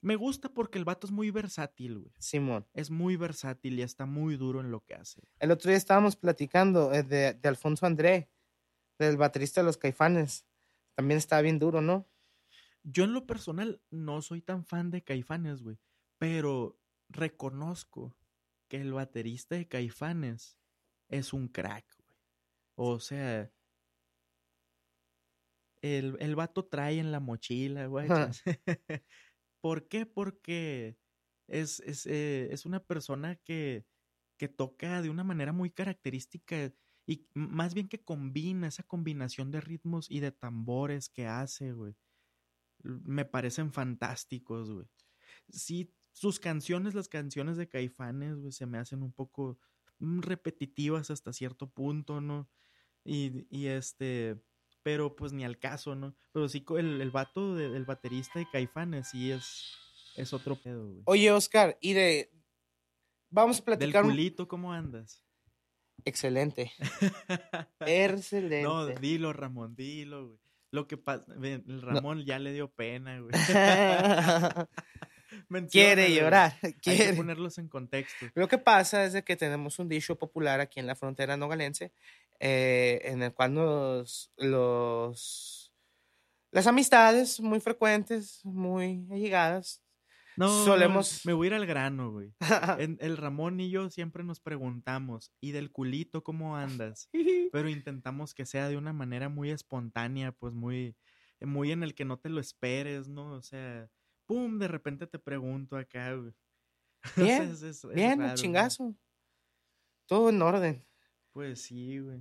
me gusta porque el vato es muy versátil, güey. Simón. Es muy versátil y está muy duro en lo que hace. El otro día estábamos platicando eh, de, de, Alfonso André, del baterista de los Caifanes. También está bien duro, ¿no? Yo en lo personal no soy tan fan de Caifanes, güey. Pero reconozco que el baterista de Caifanes es un crack, güey. O sea, el, el vato trae en la mochila, güey. [laughs] ¿Por qué? Porque es, es, eh, es una persona que, que toca de una manera muy característica y más bien que combina esa combinación de ritmos y de tambores que hace, güey. Me parecen fantásticos, güey. Sí, sus canciones, las canciones de Caifanes, güey, se me hacen un poco mm, repetitivas hasta cierto punto, ¿no? Y, y este, pero pues ni al caso, ¿no? Pero sí, el, el vato del baterista de Caifanes sí es, es otro pedo, güey. Oye, Oscar, y de... Vamos a platicar... Del culito, ¿cómo andas? Excelente. [laughs] Excelente. No, dilo, Ramón, dilo, güey. Lo que pasa, el Ramón ya le dio pena, güey. [laughs] quiere llorar. Quiere. [laughs] Hay que ponerlos en contexto. Lo que pasa es de que tenemos un dicho popular aquí en la frontera nogalense eh, en el cual los, los, las amistades muy frecuentes, muy allegadas, no, solemos... me voy a ir al grano, güey. [laughs] el Ramón y yo siempre nos preguntamos, ¿y del culito cómo andas? [laughs] Pero intentamos que sea de una manera muy espontánea, pues muy, muy en el que no te lo esperes, ¿no? O sea, ¡pum! De repente te pregunto acá, güey. [laughs] Bien, bien, chingazo. Todo en orden. Pues sí, güey.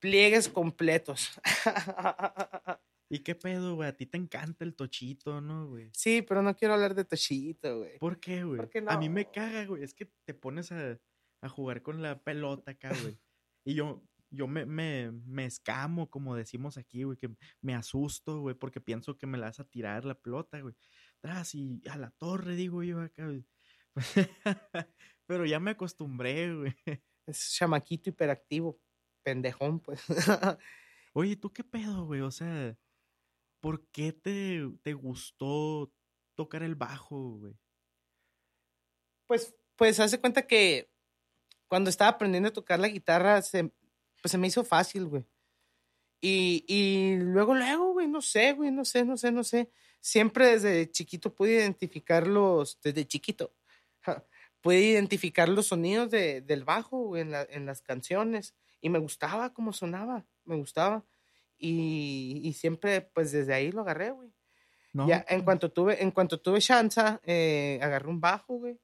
Pliegues completos. [laughs] ¿Y qué pedo, güey? A ti te encanta el tochito, ¿no, güey? Sí, pero no quiero hablar de tochito, güey. ¿Por qué, güey? A mí me caga, güey. Es que te pones a, a jugar con la pelota acá, güey. y yo, yo me, me, me escamo, como decimos aquí, güey, que me asusto, güey, porque pienso que me la vas a tirar la pelota, güey. Tras y a la torre, digo yo acá, güey. [laughs] Pero ya me acostumbré, güey. Es chamaquito hiperactivo, pendejón, pues. [laughs] Oye, ¿tú qué pedo, güey? O sea, ¿por qué te, te gustó tocar el bajo, güey? Pues, pues, hace cuenta que cuando estaba aprendiendo a tocar la guitarra, se, pues se me hizo fácil, güey. Y, y luego, luego, güey, no sé, güey, no sé, no sé, no sé. Siempre desde chiquito pude identificar los, desde chiquito, pude identificar los sonidos de, del bajo en, la, en las canciones. Y me gustaba cómo sonaba, me gustaba. Y, y siempre, pues desde ahí lo agarré, güey. No, ya, en cuanto tuve, en cuanto tuve chance, eh, agarré un bajo, güey.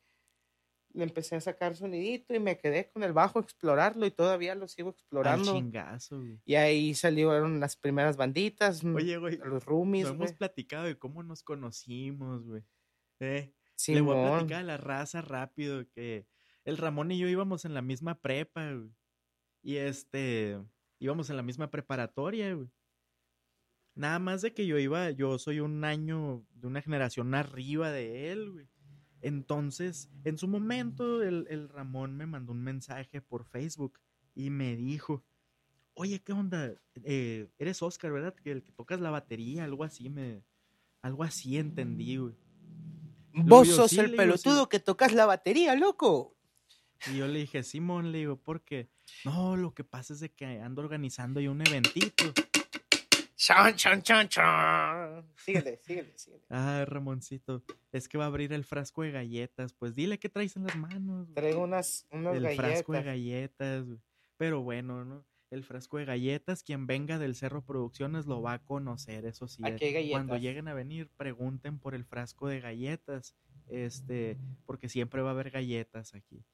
Le empecé a sacar sonidito y me quedé con el bajo a explorarlo y todavía lo sigo al explorando. chingazo, güey. Y ahí salieron las primeras banditas, Oye, güey, los roomies, no hemos platicado de cómo nos conocimos, güey. Eh, le voy a platicar a la raza rápido que el Ramón y yo íbamos en la misma prepa, güey. Y este, íbamos en la misma preparatoria, güey. Nada más de que yo iba, yo soy un año de una generación arriba de él, güey. Entonces, en su momento, el, el Ramón me mandó un mensaje por Facebook y me dijo, oye, ¿qué onda? Eh, eres Oscar, ¿verdad? Que el que tocas la batería, algo así, me, algo así entendí, güey. Vos yo, sos sí, el digo, pelotudo sí. que tocas la batería, loco. Y yo le dije, Simón, le digo, porque no, lo que pasa es de que ando organizando ahí un eventito. Chan, chan, chan, chan. Síguele, síguele, síguele. Ah, Ramoncito, es que va a abrir el frasco de galletas. Pues dile qué traes en las manos. güey. Traigo unas, unas el frasco de galletas. galletas. güey. Pero bueno, ¿no? El frasco de galletas, quien venga del Cerro Producciones lo va a conocer, eso sí. Aquí hay Cuando galletas. lleguen a venir, pregunten por el frasco de galletas. Este, porque siempre va a haber galletas aquí.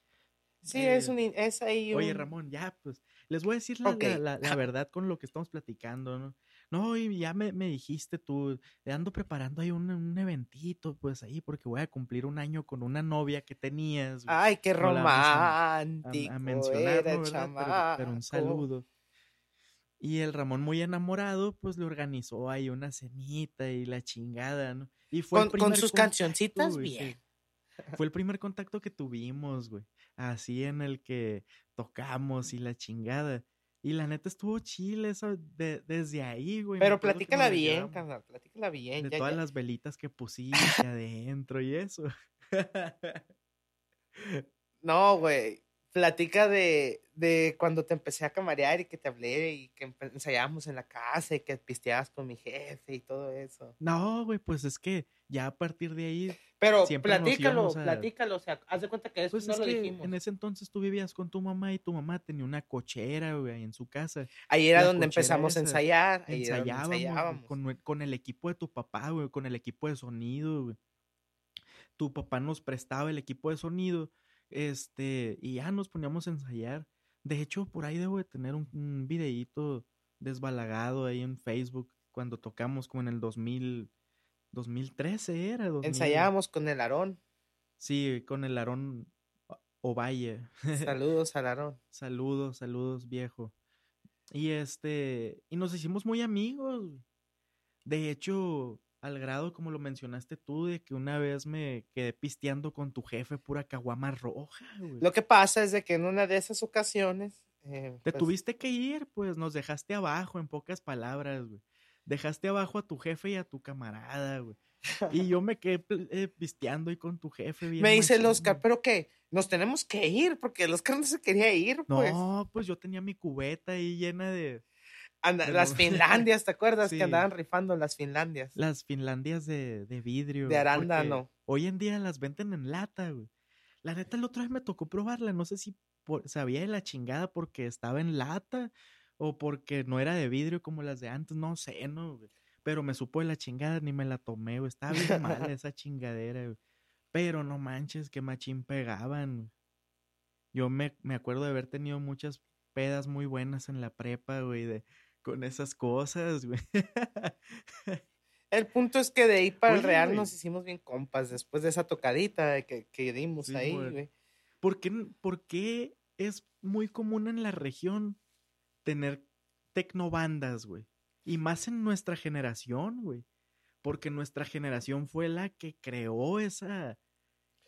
Sí, Eh, es, un, es ahí un... Oye, Ramón, ya, pues, les voy a decir la- la- la verdad con lo que estamos platicando, ¿no? No, y ya me, me dijiste tú, te ando preparando ahí un, un eventito, pues ahí, porque voy a cumplir un año con una novia que tenías. güey. Ay, qué vamos a- a, romántico a mencionar. Pero, pero un saludo. Y el Ramón, muy enamorado, pues le organizó ahí una cenita y la chingada, ¿no? Y fue el Con, con sus cancioncitas, güey, sí. bien. Fue el [laughs] primer contacto que tuvimos, güey. Así en el que tocamos y la chingada. Y la neta estuvo chile eso de- desde ahí, güey. Pero platícala bien, carnal, platícala bien. De ya, todas ya. las velitas que [laughs] pusiste adentro y eso. [laughs] No, güey. Platica de, de cuando te empecé a camarear y que te hablé y que ensayábamos en la casa y que pisteabas con mi jefe y todo eso. No, güey, pues es que ya a partir de ahí, Pero Siempre platícalo, a- platícalo. O sea, haz de cuenta que eso pues no es lo que dijimos. en ese entonces tú vivías con tu mamá y tu mamá tenía una cochera, güey, en su casa. Ahí era la donde empezamos a ensayar. Ahí ensayábamos, ensayábamos. con el equipo de tu papá, güey, con el equipo de sonido, güey. Tu papá nos prestaba el equipo de sonido, este, y ya nos poníamos a ensayar. De hecho, por ahí debo de tener un, un videíto desbalagado ahí en Facebook cuando tocamos como en el 2000, 2013 era. 2000, Ensayábamos con el Aarón. Sí, con el Aarón O- Ovalle. Saludos al Aarón. [laughs] Saludos, saludos, viejo. Y este, y nos hicimos muy amigos. De hecho, al grado como lo mencionaste tú, de que una vez me quedé pisteando con tu jefe pura caguama roja, güey. Lo que pasa es de que en una de esas ocasiones. eh, Te pues, tuviste que ir, pues nos dejaste abajo, en pocas palabras, güey. Dejaste abajo a tu jefe y a tu camarada, güey. Y yo me quedé eh, pisteando ahí con tu jefe. Bien me dice el Oscar, güey. ¿pero qué? Nos tenemos que ir porque el Oscar no se quería ir, pues. No, pues yo tenía mi cubeta ahí llena de, Anda- las Finlandias, ¿te acuerdas? [laughs] Sí. Que andaban rifando las Finlandias. Las Finlandias de, de vidrio. De arándano. Hoy en día las venden en lata, güey. La neta, el otro vez me tocó probarla. No sé si por- sabía de la chingada porque estaba en lata o porque no era de vidrio como las de antes. No sé, no, güey. Pero me supo de la chingada, ni me la tomé, güey. Estaba bien [laughs] mala esa chingadera, güey. Pero no manches, que machín pegaban. Yo me, me acuerdo de haber tenido muchas pedas muy buenas en la prepa, güey, de, con esas cosas, güey. [laughs] El punto es que de ahí para el Real güey. nos hicimos bien compas después de esa tocadita que, que dimos Sí, ahí, güey. güey. ¿Por qué, por qué es muy común en la región tener tecnobandas, güey? Y más en nuestra generación, güey. Porque nuestra generación fue la que creó esa,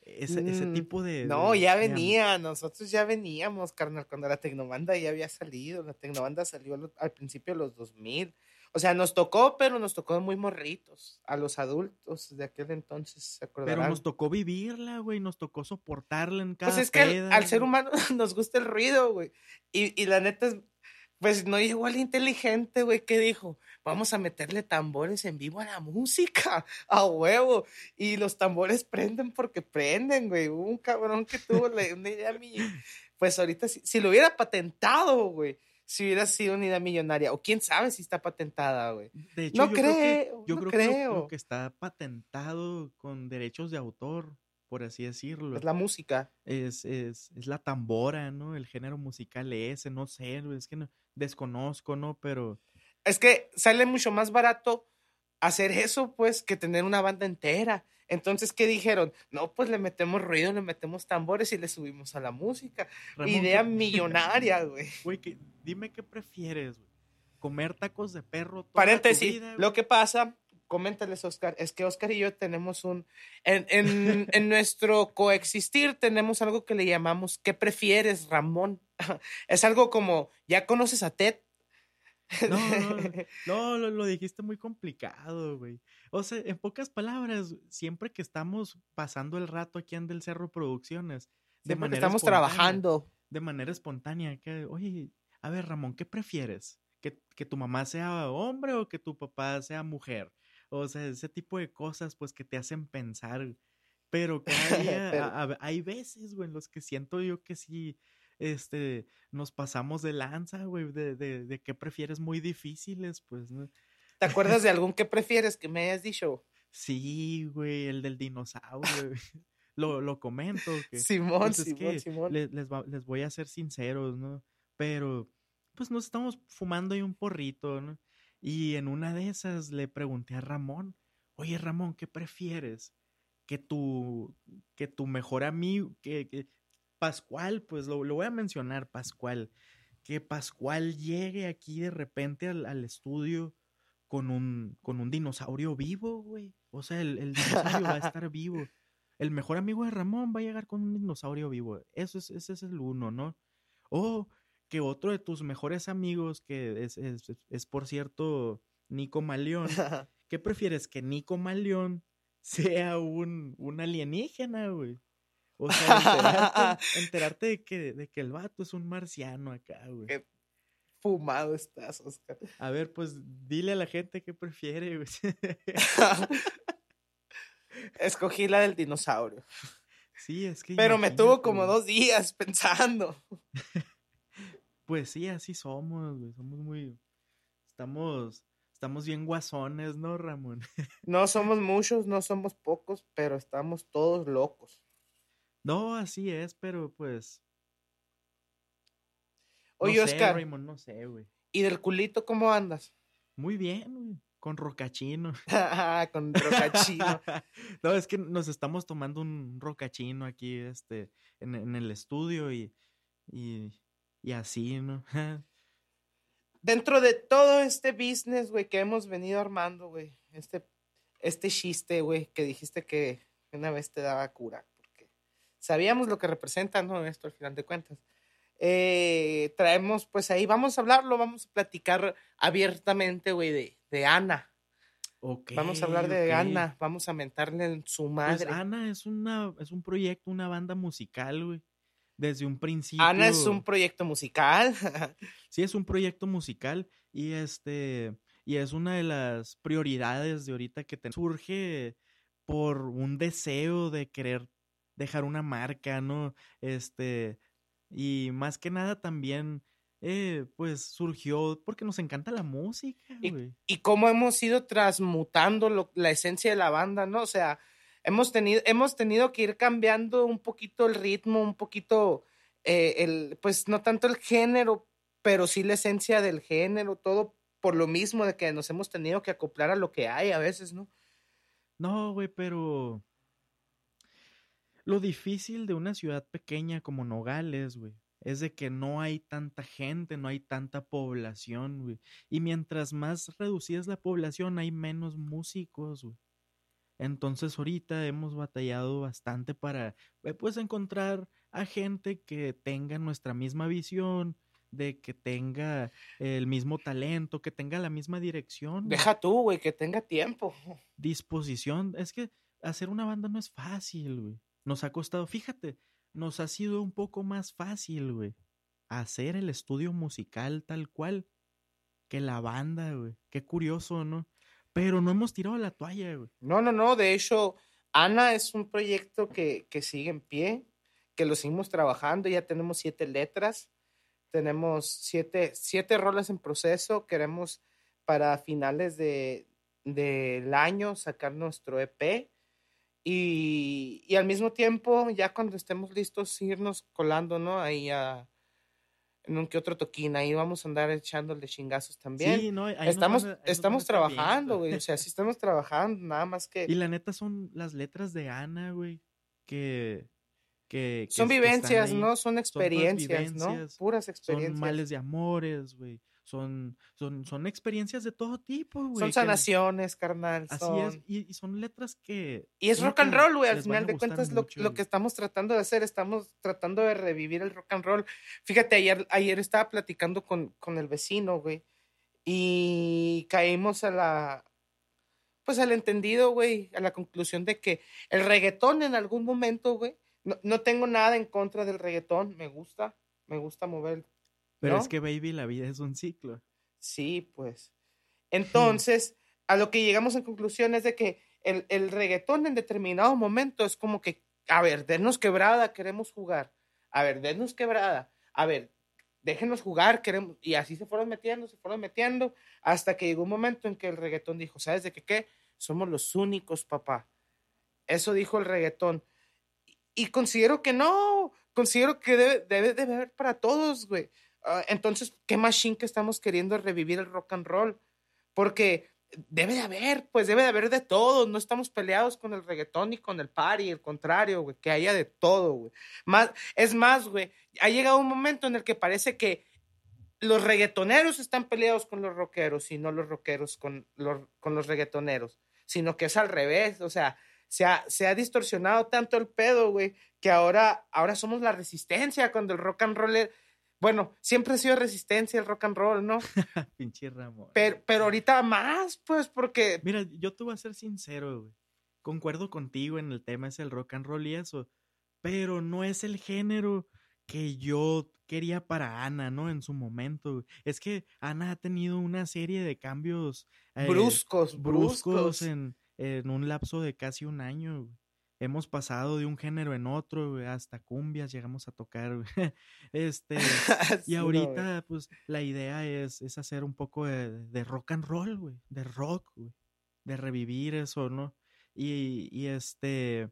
ese, ese Mm, tipo de... No, de- ya venía, nosotros ya veníamos, carnal, cuando la Tecnobanda ya había salido, la Tecnobanda salió al, al principio de los 2000. O sea, nos tocó, pero nos tocó muy morritos, a los adultos de aquel entonces, ¿se Pero acordarán? nos tocó vivirla, güey, nos tocó soportarla en cada Pues es que al, peda, al ser humano [laughs] nos gusta el ruido, güey. Y, y la neta es, pues no llegó al inteligente, güey, que dijo, vamos a meterle tambores en vivo a la música, [laughs] a huevo. Y los tambores prenden porque prenden, güey. Un cabrón que tuvo una idea mi- Pues ahorita, si, si lo hubiera patentado, güey, si hubiera sido una idea millonaria, o quién sabe si está patentada, güey. De hecho, No yo creo que, yo no creo que creo. que está patentado con derechos de autor, por así decirlo, Es la música. es, es, es la tambora, ¿no? El género musical ese, no sé, güey, es que no, desconozco, ¿no? Pero Es que sale mucho más barato hacer eso, pues, que tener una banda entera. Entonces, ¿qué dijeron? No, pues le metemos ruido, le metemos tambores y le subimos a la música. Ramón, Idea ¿qué- millonaria, güey. [laughs] Güey, dime qué prefieres, güey. ¿Comer tacos de perro toda Paréntesis, tu vida, lo que pasa, coméntales, Oscar, es que Oscar y yo tenemos un. En, en, [laughs] en nuestro coexistir tenemos algo que le llamamos ¿Qué prefieres, Ramón? [laughs] Es algo como, ¿ya conoces a Ted? No, no, [laughs] no, lo, lo dijiste muy complicado, güey. O sea, en pocas palabras, siempre que estamos pasando el rato aquí en Del Cerro Producciones, de Siempre que manera estamos trabajando. de manera espontánea, que, oye, a ver, Ramón, ¿qué prefieres? ¿Que, que tu mamá sea hombre o que tu papá sea mujer? O sea, ese tipo de cosas, pues, que te hacen pensar. Pero [laughs] cada día Pero- a- a- hay veces, güey, en los que siento yo que sí, este, nos pasamos de lanza, güey, de, de, de qué prefieres muy difíciles, pues, ¿no? ¿Te [laughs] acuerdas de algún que prefieres que me hayas dicho? Sí, güey, el del dinosaurio, güey. [laughs] Lo, lo comento, que Simón, pues es Simón, que Simón. le- les, va- les voy a ser sinceros, ¿no? Pero, pues nos estamos fumando ahí un porrito, ¿no? Y en una de esas le pregunté a Ramón, oye Ramón, ¿qué prefieres? Que tu, que tu mejor amigo, que, que Pascual, pues lo, lo voy a mencionar, Pascual, que Pascual llegue aquí de repente al, al estudio con un, con un dinosaurio vivo, güey. O sea, el, el dinosaurio va a estar [laughs] vivo. El mejor amigo de Ramón va a llegar con un dinosaurio vivo. Eso es, ese es el uno, ¿no? O que otro de tus mejores amigos, que es, es, es, por cierto Nico Maleón, [laughs] ¿qué prefieres? Que Nico Maleón sea un, un alienígena, güey. O sea, enterarte, [laughs] enterarte de, que, de que el vato es un marciano acá, güey. Qué fumado estás, Oscar. A ver, pues dile a la gente qué prefiere, güey. [laughs] Escogí la del dinosaurio. [laughs] Sí, es que. Pero me tuvo como dos días pensando. Pues sí, así somos, güey. Somos muy. Estamos. Estamos bien guasones, ¿no, Ramón? No somos muchos, no somos pocos, pero estamos todos locos. No, así es, pero pues. no Oye, sé, Oscar, Raymond, no sé, güey. ¿y del culito cómo andas? Muy bien, güey. Con rocachino. [laughs] Con rocachino. [laughs] no, es que nos estamos tomando un rocachino aquí, este, en, en el estudio y, y, y así, ¿no? [laughs] Dentro de todo este business, güey, que hemos venido armando, güey, este, este chiste, güey, que dijiste que una vez te daba cura, sabíamos lo que representa, ¿no? Esto al final de cuentas. Eh, traemos, pues ahí vamos a hablarlo, vamos a platicar abiertamente, güey, de, de Ana. Ok, Vamos a hablar de. Ana, vamos a mentarle en su Pues madre. Ana es una, es un proyecto, una banda musical, güey. Desde un principio. Ana es un proyecto musical. [laughs] Sí, es un proyecto musical y este y es una de las prioridades de ahorita que te surge por un deseo de querer dejar una marca, ¿no? Este y más que nada también eh, pues surgió porque nos encanta la música, Y- güey. y cómo hemos ido transmutando lo- la esencia de la banda, ¿no? O sea, hemos tenido, hemos tenido que ir cambiando un poquito el ritmo, un poquito, eh, el, pues no tanto el género, pero sí la esencia del género, todo por lo mismo de que nos hemos tenido que acoplar a lo que hay a veces, ¿no? No, güey, pero lo difícil de una ciudad pequeña como Nogales, güey, es de que no hay tanta gente, no hay tanta población, güey. Y mientras más reducida es la población, hay menos músicos, güey. Entonces ahorita hemos batallado bastante para eh, pues encontrar a gente que tenga nuestra misma visión, de que tenga el mismo talento, que tenga la misma dirección. Deja tú, güey, que tenga tiempo. Disposición. Es que hacer una banda no es fácil, güey. Nos ha costado, fíjate, nos ha sido un poco más fácil, güey, hacer el estudio musical tal cual que la banda, güey. Qué curioso, ¿no? Pero no hemos tirado la toalla, güey. No, no, no. De hecho, Ana es un proyecto que, que sigue en pie, que lo seguimos trabajando. Ya tenemos siete letras, tenemos siete, siete rolas en proceso. Queremos para finales de, del año sacar nuestro EP. Y, y, al mismo tiempo, ya cuando estemos listos, irnos colando, ¿no? Ahí a, en un que otro toquín, ahí vamos a andar echando de chingazos también. Sí, no, estamos, estamos trabajando, güey, o sea, sí estamos trabajando, nada más que... Y la neta son las letras de Ana, güey, que... Que, son vivencias, ¿no? Son experiencias, ¿no? Puras experiencias. Son males de amores, güey. Son, son, son experiencias de todo tipo, güey. Son sanaciones, carnal. Así es, y, son letras que... Y es rock and roll, güey, al final de cuentas lo, lo, que estamos tratando de hacer, estamos tratando de revivir el rock and roll. Fíjate, ayer, ayer estaba platicando con, con el vecino, güey, y caímos a la... Pues al entendido, güey, a la conclusión de que el reggaetón en algún momento, güey, no, no tengo nada en contra del reggaetón, me gusta, me gusta mover pero es que, baby, la vida es un ciclo. Sí, pues. [laughs] Entonces, a lo que llegamos en conclusión es de que el, el reggaetón en determinado momento es como que, a ver, denos quebrada, queremos jugar. A ver, denos quebrada. A ver, déjenos jugar, queremos. Y así se fueron metiendo, se fueron metiendo, hasta que llegó un momento en que el reggaetón dijo, ¿sabes de qué qué? Somos los únicos, papá. Eso dijo el reggaetón. Y, considero que no, considero que debe, debe, debe haber para todos, güey. Ah, entonces, ¿qué machine que estamos queriendo revivir el rock and roll? Porque debe de haber, pues debe de haber de todo. No estamos peleados con el reggaetón ni con el party, el contrario, güey, que haya de todo, güey. Más, es más, güey, ha llegado un momento en el que parece que los reggaetoneros están peleados con los rockeros y no los rockeros con los, con los reggaetoneros, sino que es al revés, o sea, se ha, se ha distorsionado tanto el pedo, güey, que ahora, ahora somos la resistencia cuando el rock and roll bueno, siempre ha sido resistencia el rock and roll, ¿no? [laughs] Pinche Ramón. Pero, pero ahorita más, pues, porque. Mira, yo te voy a ser sincero, güey. Concuerdo contigo en el tema es el rock and roll y eso. Pero no es el género que yo quería para Ana, ¿no? En su momento. Es que Ana ha tenido una serie de cambios eh, bruscos, bruscos, en, en, un lapso de casi un año hemos pasado de un género en otro, hasta cumbias llegamos a tocar, [laughs] Este, [laughs] y ahorita, pues, la idea es, es hacer un poco de, rock and roll, güey, de rock, güey, de revivir eso, ¿no? Y, y este,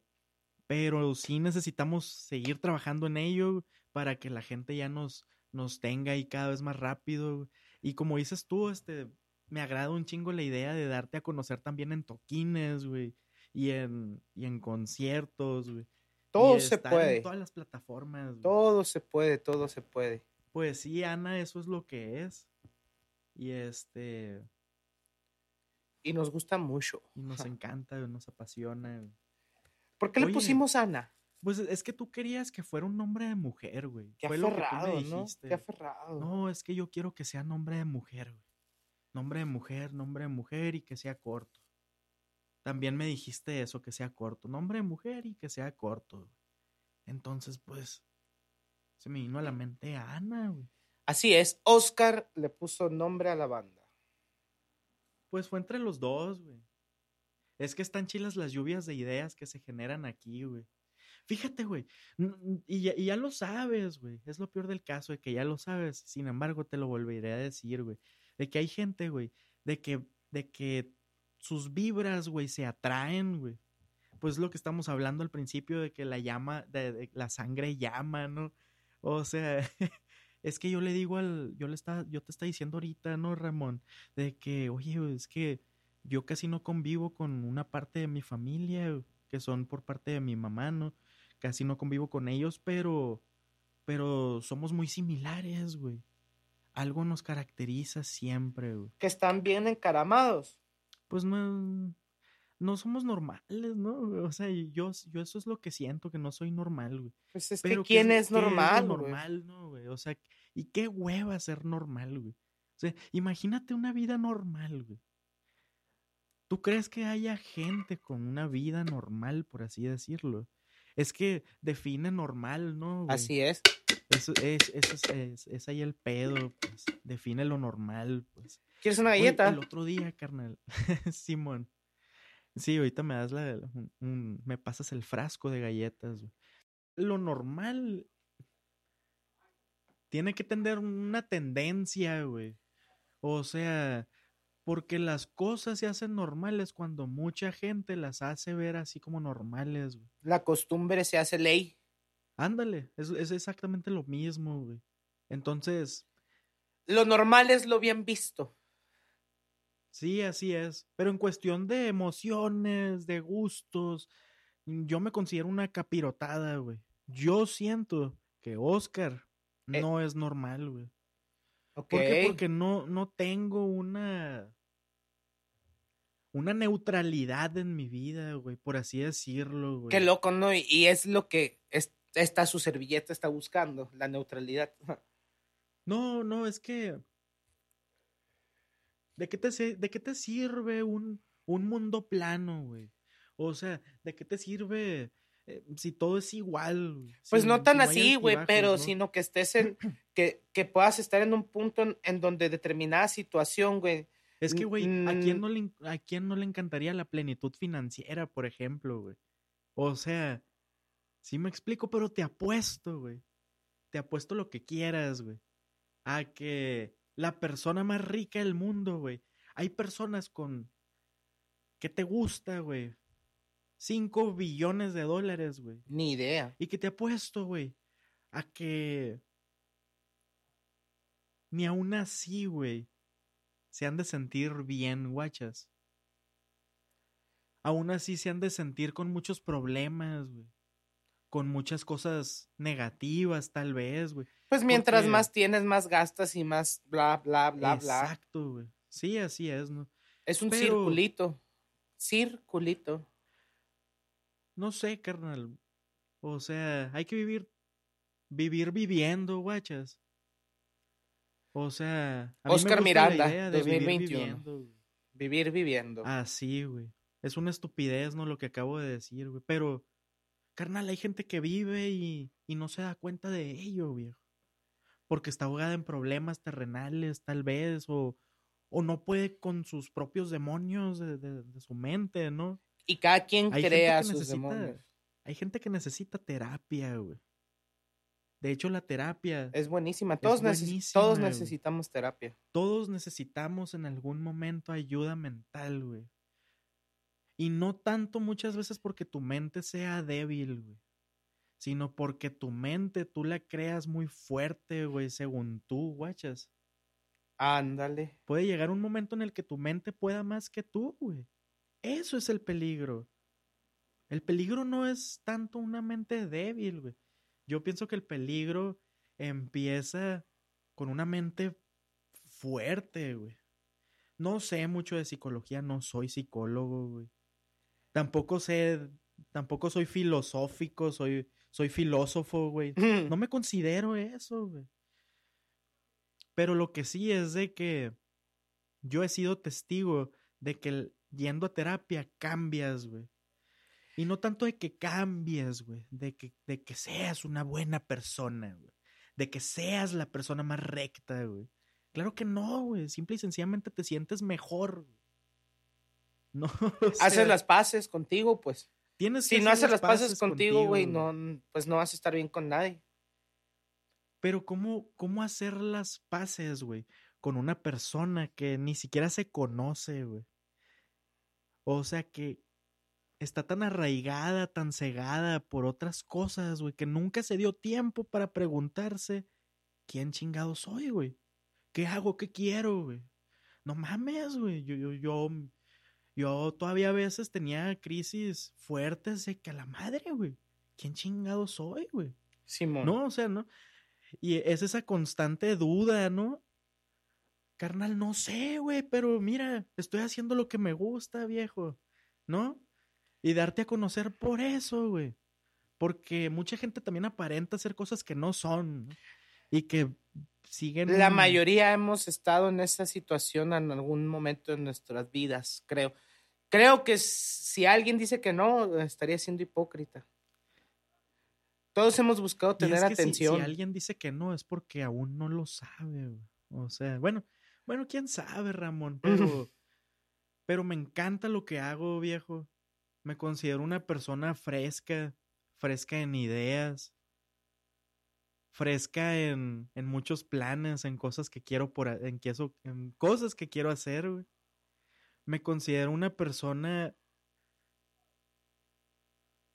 pero sí necesitamos seguir trabajando en ello para que la gente ya nos, nos tenga ahí cada vez más rápido. Y como dices tú, este, me agrada un chingo la idea de darte a conocer también en toquines, güey y en, y en conciertos, güey. Todo se puede. En todas las plataformas. Todo se puede, todo se puede. Pues sí, Ana, eso es lo que es. Y este. Y nos gusta mucho. Y nos encanta, nos apasiona. ¿Por qué le pusimos Ana? Pues es que tú querías que fuera un nombre de mujer, güey. Qué aferrado, ¿no? Qué aferrado. No, es que yo quiero que sea nombre de mujer, güey. Nombre de mujer, nombre de mujer y que sea corto. También me dijiste eso, que sea corto. Nombre de mujer y que sea corto. Entonces, pues, se me vino a la mente Ana, güey. Así es, Oscar le puso nombre a la banda. Pues fue entre los dos, güey. Es que están chilas las lluvias de ideas que se generan aquí, güey. Fíjate, güey. Y ya, y ya, lo sabes, güey. Es lo peor del caso, de que ya lo sabes. Sin embargo, te lo volveré a decir, güey. De que hay gente, güey. De que, de que sus vibras, güey, se atraen, güey. Pues lo que estamos hablando al principio de que la llama, de, la sangre llama, ¿no? O sea, [laughs] es que yo le digo al, yo le está, yo te está diciendo ahorita, ¿no, Ramón? De que, oye, es que yo casi no convivo con una parte de mi familia, que son por parte de mi mamá, ¿no? Casi no convivo con ellos, pero, pero somos muy similares, güey. Algo nos caracteriza siempre, güey. Que están bien encaramados pues no, no somos normales, ¿no? O sea, yo, yo eso es lo que siento, que no soy normal, güey. Pues es que quién es, normal, normal, ¿no, güey? O sea, y qué hueva ser normal, güey. O sea, imagínate una vida normal, güey. ¿Tú crees que haya gente con una vida normal, por así decirlo? Es que define normal, ¿no? Así es. Eso es, eso es, es, ahí el pedo, pues. Define lo normal, pues. ¿Quieres una galleta? el otro día, carnal. [laughs] Simón. Sí, ahorita me das la. me pasas el frasco de galletas, Lo normal. Tiene que tener una tendencia, güey. O sea, porque las cosas se hacen normales cuando mucha gente las hace ver así como normales, güey. La costumbre se hace ley. Ándale, es, es exactamente lo mismo, güey. Entonces. Lo normal es lo bien visto. Sí, así es. Pero en cuestión de emociones, de gustos, yo me considero una capirotada, güey. Yo siento que Oscar eh. no es normal, güey. ¿Por qué? Porque no, no tengo una una neutralidad en mi vida, güey, por así decirlo, güey. Qué loco, ¿no? Y es lo que esta su servilleta está buscando, la neutralidad. [laughs] No, no, es que... ¿De qué te, de qué te sirve un, un mundo plano, güey? O sea, ¿de qué te sirve eh, si todo es igual? Pues no tan así, güey, pero sino que estés en, [clears throat] que, que puedas estar en un punto en, en donde determinada situación, güey, es que, güey, ¿a, quién no le, ¿a quién no le encantaría la plenitud financiera, por ejemplo, güey? O sea, sí me explico, pero te apuesto, güey. Te apuesto lo que quieras, güey. A que la persona más rica del mundo, güey. Hay personas con... que te gusta, güey. Cinco billones de dólares, güey. Ni idea. Y que te apuesto, güey, a que... Ni aún así, güey se han de sentir bien, guachas. Aún así se han de sentir con muchos problemas, güey. Con muchas cosas negativas, tal vez, güey. Pues mientras más tienes, más gastas y más bla, bla, bla, bla. Exacto, güey. Sí, así es, ¿no? Es un circulito. Circulito. No sé, carnal. O sea, hay que vivir. Vivir viviendo, guachas. O sea, Oscar Miranda, 2021. Vivir viviendo. Ah, sí, güey. Es una estupidez, ¿no? Lo que acabo de decir, güey. Pero, carnal, hay gente que vive y, y no se da cuenta de ello, viejo. Porque está ahogada en problemas terrenales, tal vez, o, o no puede con sus propios demonios de, de, su mente, ¿no? Y cada quien crea sus demonios. Hay gente que necesita terapia, güey. De hecho, la terapia. Es buenísima. Todos, todos necesitamos terapia. Todos necesitamos en algún momento ayuda mental, güey. Y no tanto muchas veces porque tu mente sea débil, güey. Sino porque tu mente tú la creas muy fuerte, güey, según tú, guachas. Ándale. Puede llegar un momento en el que tu mente pueda más que tú, güey. Eso es el peligro. El peligro no es tanto una mente débil, güey yo pienso que el peligro empieza con una mente fuerte, güey. No sé mucho de psicología, no soy psicólogo, güey. Tampoco sé, tampoco soy filosófico, soy, soy filósofo, güey. No me considero eso, güey. Pero lo que sí es de que yo he sido testigo de que yendo a terapia cambias, güey. Y no tanto de que cambies, güey, de que, de que seas una buena persona, güey. De que seas la persona más recta, güey. Claro que no, güey. Simple y sencillamente te sientes mejor. No. [laughs] haces las paces contigo, pues. Tienes si no haces las paces, contigo, güey, no, pues no vas a estar bien con nadie. Pero ¿cómo, cómo hacer las paces, güey? Con una persona que ni siquiera se conoce, güey. O sea, que, está tan arraigada, tan cegada por otras cosas, güey, que nunca se dio tiempo para preguntarse quién chingado soy, güey. ¿Qué hago? ¿Qué quiero, güey? No mames, güey. Yo, yo, yo, yo todavía a veces tenía crisis fuertes de que a la madre, güey. ¿Quién chingado soy, güey? Simón. No, o sea, ¿no? Y es esa constante duda, ¿no? Carnal, no sé, güey, pero mira, estoy haciendo lo que me gusta, viejo ¿no? Y darte a conocer por eso, güey. Porque mucha gente también aparenta hacer cosas que no son. ¿no? Y que siguen. La mayoría hemos estado en esa situación en algún momento de nuestras vidas, creo. Creo que si alguien dice que no, estaría siendo hipócrita. Todos hemos buscado Y tener es que atención. Si, alguien dice que no, es porque aún no lo sabe. O sea, bueno, bueno, quién sabe, Ramón, [laughs] pero, pero me encanta lo que hago, viejo. Me considero una persona fresca, fresca en ideas, fresca en, en muchos planes, en cosas que quiero por, en, en cosas que quiero hacer, güey. Me considero una persona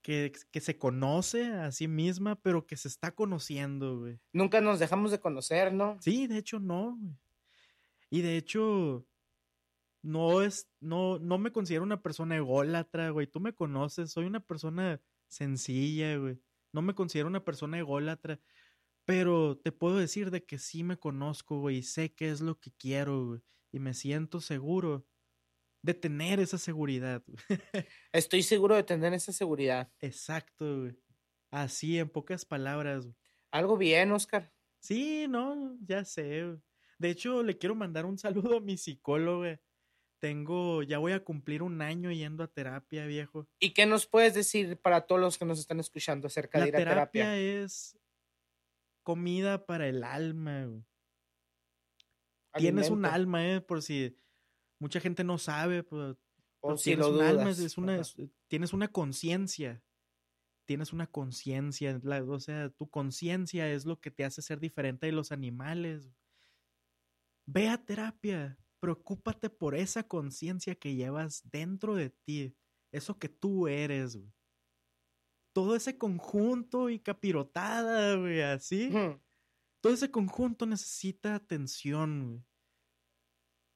que, que se conoce a sí misma, pero que se está conociendo, güey. Nunca nos dejamos de conocer, ¿no? Sí, de hecho no, güey. Y de hecho, no es, no, no me considero una persona ególatra, güey. Tú me conoces, soy una persona sencilla, güey. No me considero una persona ególatra, pero te puedo decir de que sí me conozco, güey, y sé qué es lo que quiero, güey. Y me siento seguro de tener esa seguridad. [laughs] Estoy seguro de tener esa seguridad. Exacto, güey. Así, en pocas palabras, güey. Algo bien, Oscar. Sí, no, ya sé. güey. De hecho, le quiero mandar un saludo a mi psicóloga. Tengo, ya voy a cumplir un año yendo a terapia, viejo. ¿Y qué nos puedes decir para todos los que nos están escuchando acerca La de ir a terapia, terapia? es comida para el alma, güey. Tienes un alma, eh, por si mucha gente no sabe, pues, O si tienes lo un alma, es- una, es- tienes una conciencia. Tienes una conciencia, o sea, tu conciencia es lo que te hace ser diferente de los animales. Ve a terapia, preocúpate por esa conciencia que llevas dentro de ti, eso que tú eres, güey. Todo ese conjunto y capirotada, güey, así. Todo ese conjunto necesita atención, güey.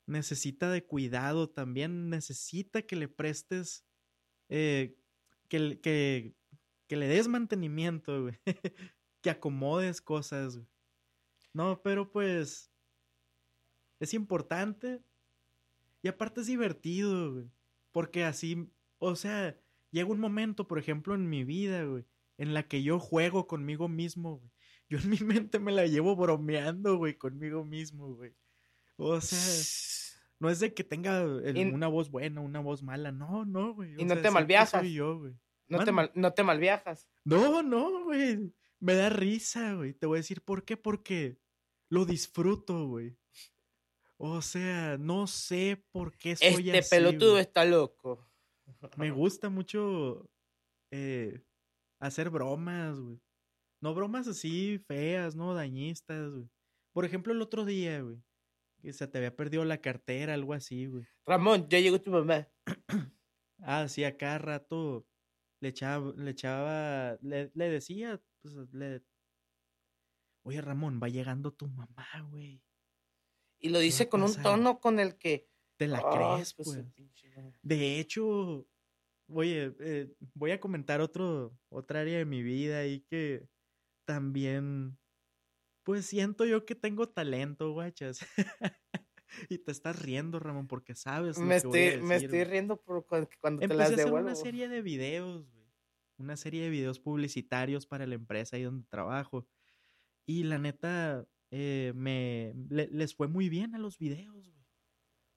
Necesita de cuidado también, necesita que le prestes, eh, que, que le des mantenimiento, güey. [laughs] que acomodes cosas, güey. No, pero pues es importante y aparte es divertido, güey. Porque así, o sea, llega un momento, por ejemplo, en mi vida, güey, en la que yo juego conmigo mismo, güey. Yo en mi [laughs] mente me la llevo bromeando, güey, conmigo mismo, güey. O sea, no es de que tenga el- Y- una voz buena, una voz mala. No, no, güey. Y no sea, te malviajas. Soy yo, güey. no, te Mande. mal, no te malviajas. No, no, güey. Me da risa, güey. Te voy a decir por qué. Porque lo disfruto, güey. O sea, no sé por qué soy Este así, pelotudo güey. está loco. Me gusta mucho eh, hacer bromas, güey. No bromas así feas, no dañistas, güey. Por ejemplo, el otro día, güey. Que se te había perdido la cartera, algo así, güey. Ramón, ya llegó tu mamá. [clears throat] Ah, sí, a cada rato le echaba, le echaba, le, le decía, pues, le... Oye, Ramón, va llegando tu mamá, güey. Y lo dice con un tono con el que. ¿Te la Ah, crees, pues, pues? De hecho, oye, eh, voy a comentar otro, otra área de mi vida ahí que también, pues siento yo que tengo talento, guachas. [laughs] y te estás riendo, Ramón, porque sabes Me a estoy, me estoy riendo por cu- cuando te Empecé las a hacer devuelvo. una serie de videos, güey. Una serie de videos publicitarios para la empresa ahí donde trabajo. Y la neta, eh, me le- les fue muy bien a los videos, güey.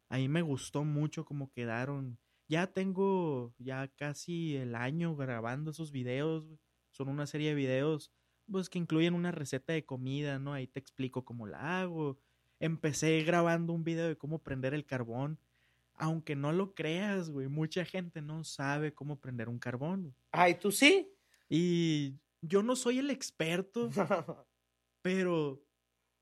Ahí me gustó mucho cómo quedaron. Ya tengo ya casi el año grabando esos videos, güey. Son una serie de videos, pues, que incluyen una receta de comida, ¿no? Ahí te explico cómo la hago. Empecé grabando un video de cómo prender el carbón. Aunque no lo creas, güey, mucha gente no sabe cómo prender un carbón. güey. Ay, ¿tú sí? Y yo no soy el experto, [laughs] pero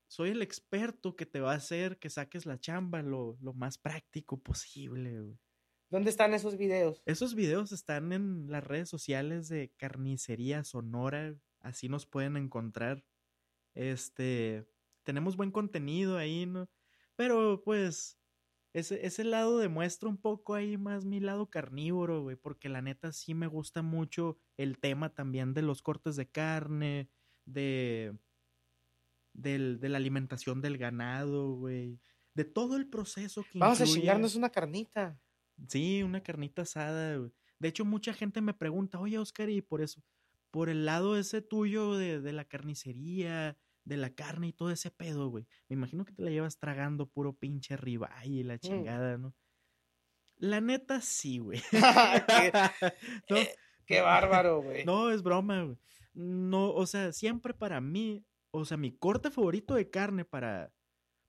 soy el experto que te va a hacer que saques la chamba lo, lo más práctico posible, güey. ¿Dónde están esos videos? Esos videos están en las redes sociales de Carnicería Sonora, así nos pueden encontrar. Este, tenemos buen contenido ahí, ¿no? Pero pues ese, ese lado demuestra un poco ahí más mi lado carnívoro, güey, porque la neta sí me gusta mucho el tema también de los cortes de carne, de, del, de la alimentación del ganado, güey, de todo el proceso que Vamos a incluye- chingarnos una carnita. Sí, una carnita asada, güey. De hecho, mucha gente me pregunta, oye, Oscar, y por eso, por el lado ese tuyo de, de la carnicería, de la carne y todo ese pedo, güey. Me imagino que te la llevas tragando puro pinche ribeye y la Mm. chingada, ¿no? La neta, sí, güey. [laughs] qué, [laughs] no, eh, qué bárbaro, güey. no, es broma, güey. No, o sea, siempre para mí, o sea, mi corte favorito de carne para,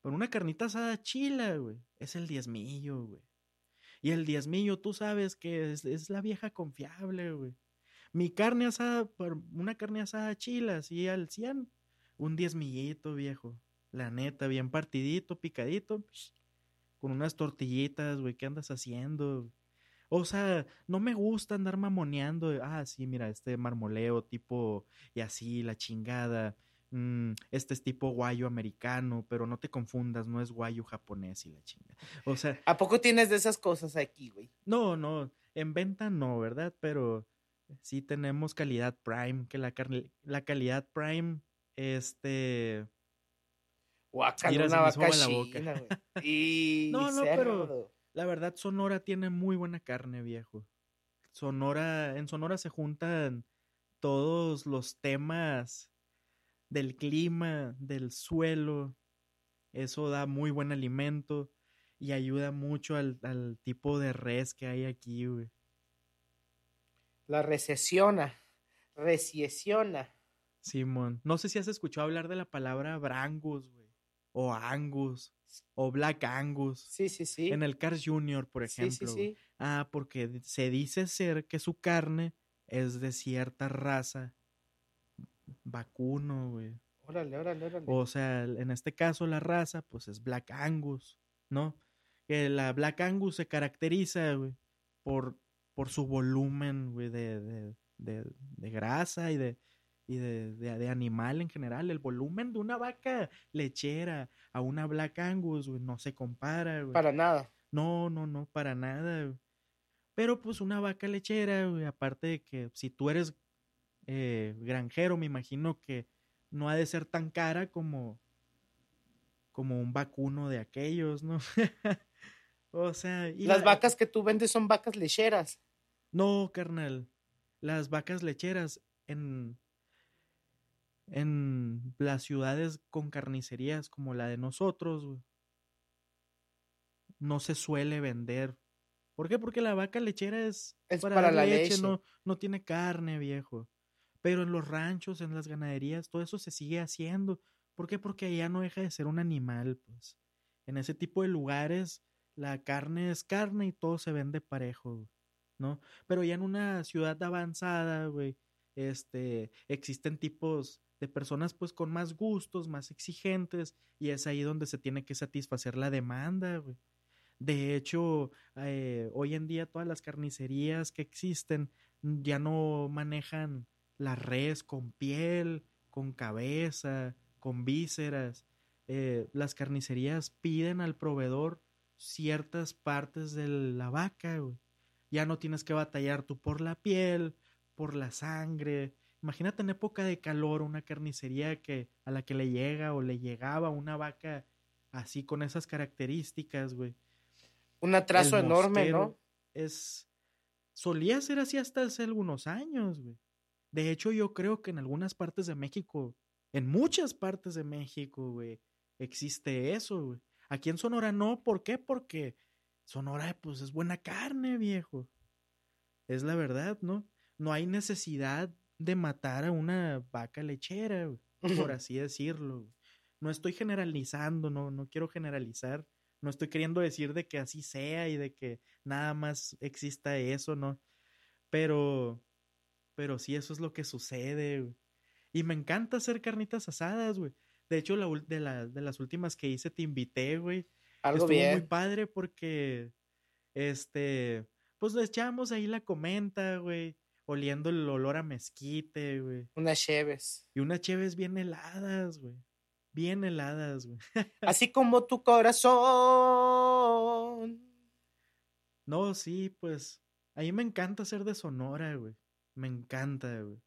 para una carnita asada chila, güey, es el diezmillo, güey. Y el diezmillo, tú sabes que es, es la vieja confiable, güey. Mi carne asada, por una carne asada chila, así al 100, un diezmillito, viejo. La neta, bien partidito, picadito, psh, con unas tortillitas, güey, ¿qué andas haciendo? O sea, no me gusta andar mamoneando. Ah, sí, mira, este marmoleo tipo y así, la chingada. mm, este es tipo guayo americano, pero no te confundas, no es guayo japonés y la chingada. O sea, ¿A poco tienes de esas cosas aquí, güey? no, no, en venta no, ¿verdad? Pero sí tenemos calidad prime, que la, carne- la calidad prime, este... Se una vaca la boca. [laughs] Y No, no, pero-. La verdad, Sonora tiene muy buena carne, viejo. Sonora, en Sonora se juntan todos los temas del clima, del suelo. Eso da muy buen alimento y ayuda mucho al, al tipo de res que hay aquí, güey. La recesiona. Recesiona. Simón. No sé si has escuchado hablar de la palabra Brangus, güey. O Angus. O Black Angus. Sí, sí, sí. En el Cars Junior, por sí, ejemplo. sí, güey. sí. Ah, porque se dice ser que su carne es de cierta raza vacuno, güey. Órale, órale, órale. O sea, en este caso la raza, pues es Black Angus, ¿no? Que la Black Angus se caracteriza, güey, por, por su volumen, güey, de, de, de, de grasa y de, y de, de, animal en general. El volumen de una vaca lechera a una Black Angus, güey, no se compara, güey. Para nada. No, no, no, para nada. güey. Pero pues una vaca lechera, güey, aparte de que si tú eres eh, granjero, me imagino que no ha de ser tan cara como, como un vacuno de aquellos, ¿no? [laughs] o sea, y Las la- vacas que tú vendes son vacas lecheras. No, carnal. Las vacas lecheras en, en las ciudades con carnicerías como la de nosotros, no se suele vender. ¿Por qué? Porque la vaca lechera es, Es para, la leche, leche. No, no tiene carne, viejo. Pero en los ranchos, en las ganaderías, todo eso se sigue haciendo. ¿Por qué? Porque allá no deja de ser un animal, pues. En ese tipo de lugares, la carne es carne y todo se vende parejo, ¿no? Pero ya en una ciudad avanzada, güey, este, existen tipos de personas pues con más gustos, más exigentes, y es ahí donde se tiene que satisfacer la demanda, güey. De hecho, eh, hoy en día todas las carnicerías que existen ya no manejan la res con piel, con cabeza, con vísceras. Eh, las carnicerías piden al proveedor ciertas partes de la vaca, güey. Ya no tienes que batallar tú por la piel, por la sangre. Imagínate en época de calor una carnicería que a la que le llega o le llegaba una vaca así con esas características, güey. Un atraso El enorme, ¿no? Es solía ser así hasta hace algunos años, güey. De hecho, yo creo que en algunas partes de México, en muchas partes de México, güey, existe eso, güey. Aquí en Sonora no, ¿por qué? Porque Sonora, pues, es buena carne, viejo. Es la verdad, ¿no? No hay necesidad de matar a una vaca lechera, güey, por así decirlo. güey. No estoy generalizando, no, no quiero generalizar. No estoy queriendo decir de que así sea y de que nada más exista eso, ¿no? Pero, pero sí, eso es lo que sucede, güey. Y me encanta hacer carnitas asadas, güey. De hecho, la, de, la- de las últimas que hice te invité, güey. Algo Estuvo muy bien. padre porque, este, pues le echamos ahí la comenta, güey. Oliendo el olor a mezquite, güey. Unas cheves. Y unas cheves bien heladas, güey. Bien heladas, güey. [laughs] Así como tu corazón. No, sí, pues. A mí me encanta ser de Sonora, güey. Me encanta, güey.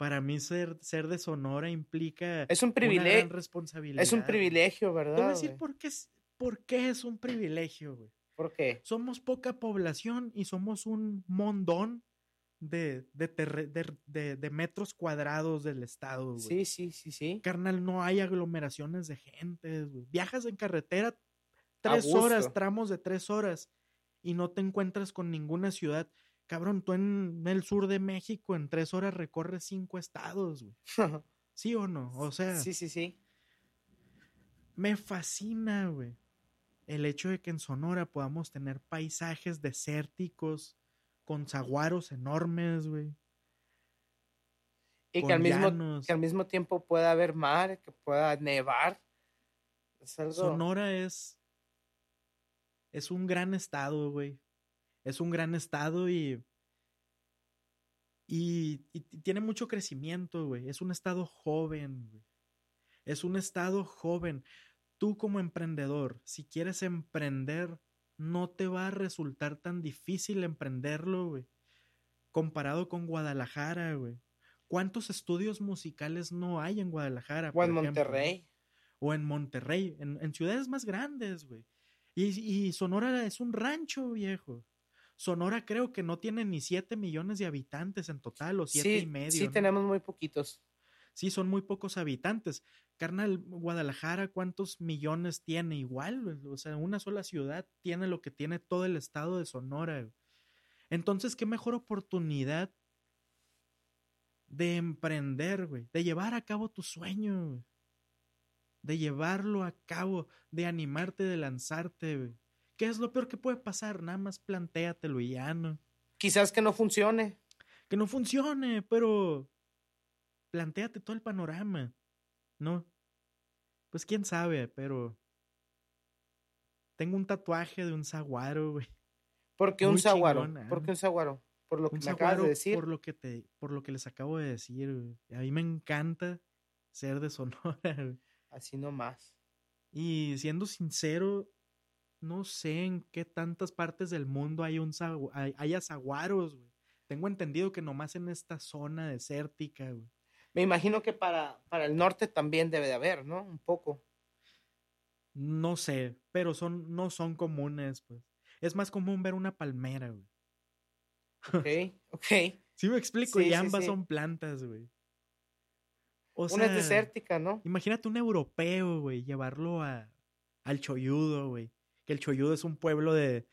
Para mí ser, ser de Sonora implica Es un una privilegio. gran responsabilidad. Es un privilegio, Te voy a ¿verdad? decir por qué, es- por qué es un privilegio, güey. ¿Por qué? Somos poca población y somos un mondón de, de, de- metros cuadrados del estado, güey. Sí, sí, sí, sí. Carnal, no hay aglomeraciones de gente, güey. Viajas en carretera tres horas, tramos de tres horas, y no te encuentras con ninguna ciudad. Cabrón, tú en el sur de México en tres horas recorres cinco estados, güey. [laughs] ¿Sí o no? O sea, sí, sí, sí. me fascina, güey. El hecho de que en Sonora podamos tener paisajes desérticos con saguaros enormes, güey. Y que al, mismo, que al mismo tiempo pueda haber mar, que pueda nevar. Es algo... Sonora es. Es un gran estado, güey. Es un gran estado y. Y, y tiene mucho crecimiento, güey. Es un estado joven, güey. Es un estado joven. Tú como emprendedor, si quieres emprender, no te va a resultar tan difícil emprenderlo, güey. Comparado con Guadalajara, güey. ¿Cuántos estudios musicales no hay en Guadalajara? O en ejemplo? Monterrey. o en Monterrey, en, en ciudades más grandes, güey. Y, y Sonora es un rancho, viejo. Sonora creo que no tiene ni 7 millones de habitantes en total, o siete Sí, y medio. sí ¿no? tenemos muy poquitos. Sí, son muy pocos habitantes. Carnal, Guadalajara, ¿cuántos millones tiene? Igual, o sea, una sola ciudad tiene lo que tiene todo el estado de Sonora. Entonces, qué mejor oportunidad de emprender, güey, de llevar a cabo tu sueño, güey. De llevarlo a cabo, de animarte, de lanzarte, güey. ¿Qué es lo peor que puede pasar? Nada más plantéatelo y ya, ¿no? Quizás que no funcione. que no funcione, pero plantéate todo el panorama, ¿no? Pues quién sabe, pero tengo un tatuaje de un saguaro, güey. Porque un Muy saguaro. chingón, ah. Porque un saguaro. Por lo que Un me acabas de decir. por lo que te por lo que les acabo de decir, güey. A mí me encanta ser de Sonora, [laughs] güey. Así nomás. Y siendo sincero, no sé en qué tantas partes del mundo hay un hay, haya saguaros, güey. Tengo entendido que nomás en esta zona desértica, güey. Me imagino que para, para el norte también debe de haber, ¿no? Un poco. No sé, pero son, no son comunes, pues. Es más común ver una palmera, güey. Ok, [laughs] ok. Sí me explico, Sí, y ambas sí. son plantas, güey. O Una es sea, desértica, ¿no? Imagínate un europeo, güey, llevarlo a, al Choyudo, güey. Que el Choyudo es un pueblo de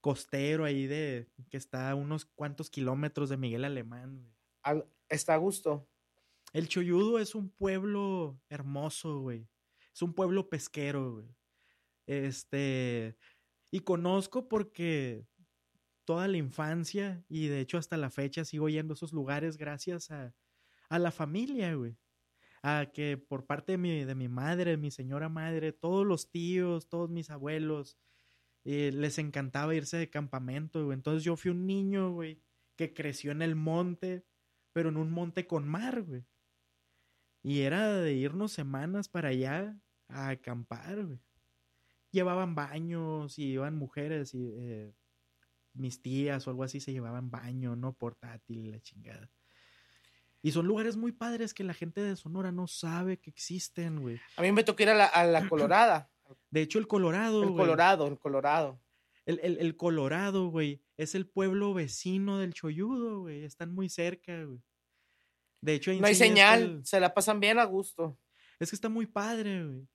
costero ahí de que está a unos cuantos kilómetros de Miguel Alemán, güey. Al- está a gusto. El Choyudo es un pueblo hermoso, güey. Es un pueblo pesquero, güey. Este, y conozco porque toda la infancia y de hecho hasta la fecha sigo yendo a esos lugares gracias a, a la familia, güey. A que por parte de mi, de mi madre, mi señora madre, todos los tíos, todos mis abuelos, eh, les encantaba irse de campamento, güey. Entonces yo fui un niño, güey, que creció en el monte, pero en un monte con mar, güey. Y era de irnos semanas para allá a acampar, güey. Llevaban baños y iban mujeres y eh, mis tías o algo así se llevaban baño, no portátil, la chingada. Y son lugares muy padres que la gente de Sonora no sabe que existen, güey. A mí me tocó ir a la, a la Colorada. [clears throat] De hecho, el Colorado, El güey. Colorado, el Colorado. El, el, el Colorado, güey, es el pueblo vecino del Choyudo, güey. Están muy cerca, güey. De hecho, ahí No hay señal, el- se la pasan bien a gusto. Es que está muy padre, güey.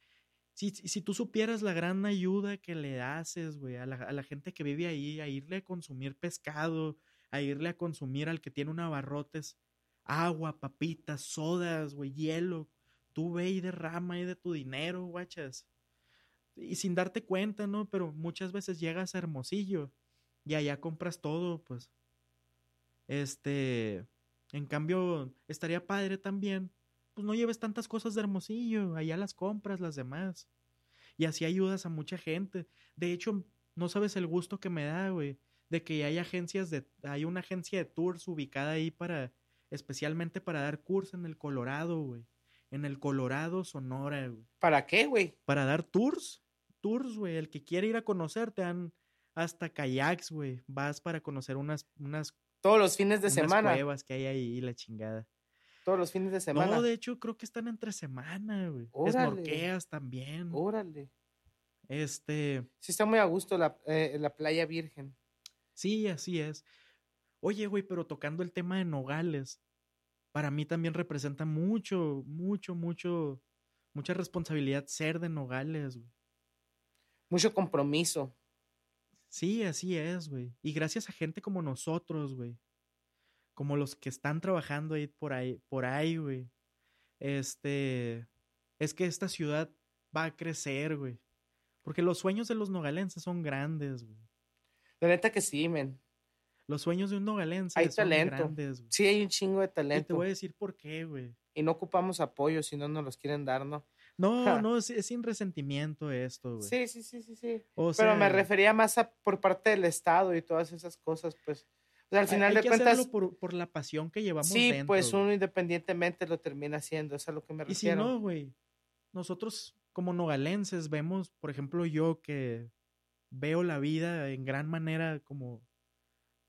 Si, si si tú supieras la gran ayuda que le haces, güey, a la, a la gente que vive ahí, a irle a consumir pescado, a irle a consumir al que tiene un abarrotes, agua, papitas, sodas, güey, hielo. Tú ve y derrama ahí de tu dinero, guachas. Y sin darte cuenta, ¿no? Pero muchas veces llegas a Hermosillo y allá compras todo, pues. Este, en cambio, estaría padre también pues no lleves tantas cosas de Hermosillo, allá las compras las demás. Y así ayudas a mucha gente. De hecho, no sabes el gusto que me da, güey, de que hay agencias de hay una agencia de tours ubicada ahí para especialmente para dar cursos en el Colorado, güey. En el Colorado, Sonora, güey. ¿Para qué, güey? Para dar tours, tours, güey, el que quiere ir a conocer te dan hasta kayaks, güey. Vas para conocer unas unas, Todos los fines de unas semana. cuevas que hay ahí, la chingada. Todos los fines de semana. No, de hecho, creo que están entre semana, güey. Órale. Esnorqueas también. Órale. Este. Sí, está muy a gusto la, eh, la playa virgen. Sí, así es. Oye, güey, pero tocando el tema de Nogales, para mí también representa mucho, mucho, mucho, mucha responsabilidad ser de Nogales, güey. Mucho compromiso. Sí, así es, güey. Y gracias a gente como nosotros, güey. Como los que están trabajando ahí por ahí, por ahí, güey. Este, es que esta ciudad va a crecer, güey. Porque los sueños de los nogalenses son grandes, güey. La neta que sí, men. Los sueños de un nogalense Hay son talento. grandes. Sí, hay un chingo de Y te talento. voy a decir por qué, güey. Y no ocupamos apoyo si no nos los quieren dar, ¿no? No, [laughs] no, es, es sin resentimiento esto, güey. Sí, sí, sí, sí, sí. O Pero me refería más a por parte del Estado y todas esas cosas, pues. O sea, al final hay de que cuentas, hacerlo por, por la pasión que llevamos sí, dentro, pues güey. uno independientemente lo termina haciendo, es a lo que me Y si refiero. no, güey, nosotros como nogalenses vemos, por ejemplo, yo que veo la vida en gran manera como,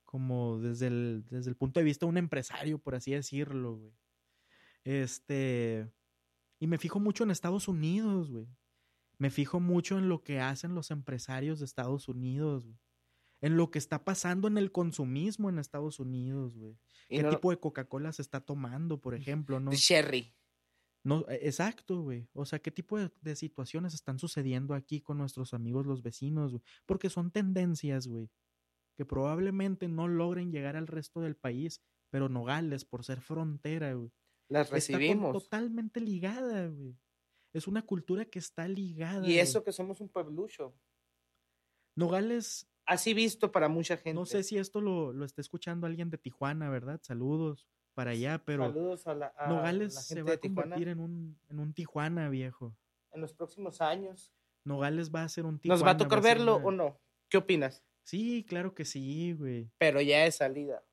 como desde el, desde el punto de vista de un empresario, por así decirlo, güey. Este, y me fijo mucho en Estados Unidos, güey. Me fijo mucho en lo que hacen los empresarios de Estados Unidos, güey. En lo que está pasando en el consumismo en Estados Unidos, güey. ¿Qué no- tipo de Coca-Cola se está tomando, por ejemplo, no? Sherry. No, e- exacto, güey. O sea, ¿qué tipo de, de situaciones están sucediendo aquí con nuestros amigos los vecinos, güey? Porque son tendencias, güey, que probablemente no logren llegar al resto del país, pero Nogales, por ser frontera, güey, Las está recibimos. totalmente ligada, güey. Es una cultura que está ligada. Y güey. eso que somos un pueblucho. Nogales, Así visto para mucha gente. no sé si esto lo, lo está escuchando alguien de Tijuana, ¿verdad? Saludos para allá, pero Saludos a la, a Nogales la se gente va de a convertir en un, en un Tijuana, viejo. En los próximos años. Nogales va a ser un Tijuana. ¿Nos va a tocar verlo una- o no? ¿Qué opinas? Sí, claro que sí, güey. Pero ya es salida.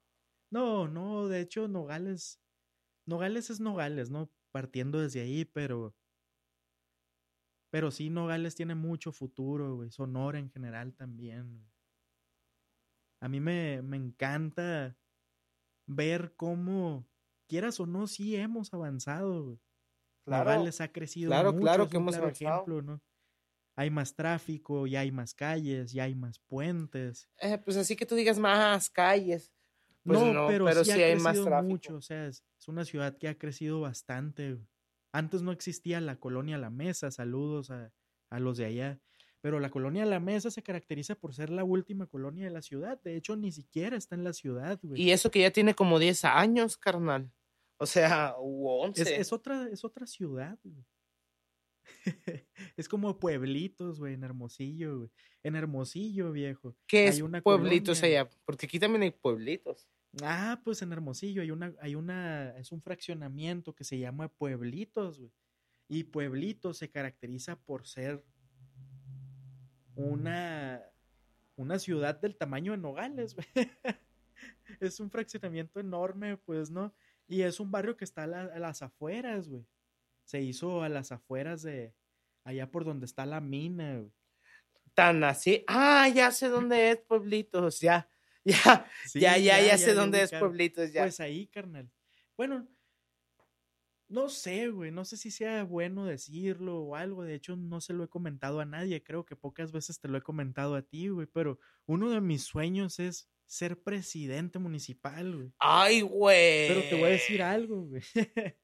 No, no, de hecho, Nogales. Nogales es Nogales, ¿no? Partiendo desde ahí, pero. Pero sí, Nogales tiene mucho futuro, güey. Sonora en general también. güey. A mí me, me encanta ver cómo, quieras o no, sí hemos avanzado, güey. Claro. Nogales ha crecido Claro, mucho, claro es que un hemos claro avanzado. ejemplo, ¿no? Hay más tráfico, ya hay más calles, ya hay más puentes. Eh, pues así que tú digas más calles. Pues no, no, pero, pero sí, sí ha hay más tráfico. mucho, o sea, es, es una ciudad que ha crecido bastante. Antes no existía la colonia La Mesa, saludos a, a los de allá, pero la colonia La Mesa se caracteriza por ser la última colonia de la ciudad, de hecho ni siquiera está en la ciudad, güey. Y eso que ya tiene como 10 años, carnal. O sea, u 11. Es, es otra, es otra ciudad, güey. [laughs] es como pueblitos, güey, en Hermosillo, güey. En Hermosillo, viejo. ¿Qué hay es una pueblitos colonia. allá? Porque aquí también hay pueblitos. Ah, pues en Hermosillo hay una, hay una, es un fraccionamiento que se llama Pueblitos, güey. Y Pueblitos se caracteriza por ser una, una ciudad del tamaño de Nogales, güey. [laughs] Es un fraccionamiento enorme, pues, ¿no? Y es un barrio que está a, la- a las afueras, güey. Se hizo a las afueras de allá por donde está la mina, güey. Tan así. Ah, ya sé dónde es pueblitos. Ya, [laughs] ya, Sí, ya, ya, ya, sé ya dónde es pueblitos. Ya. Pues ahí, carnal. Bueno, no sé, güey. No sé si sea bueno decirlo o algo. De hecho, no se lo he comentado a nadie. Creo que pocas veces te lo he comentado a ti, güey. Pero uno de mis sueños es ser presidente municipal, güey. Ay, güey. Pero te voy a decir algo, güey. [laughs]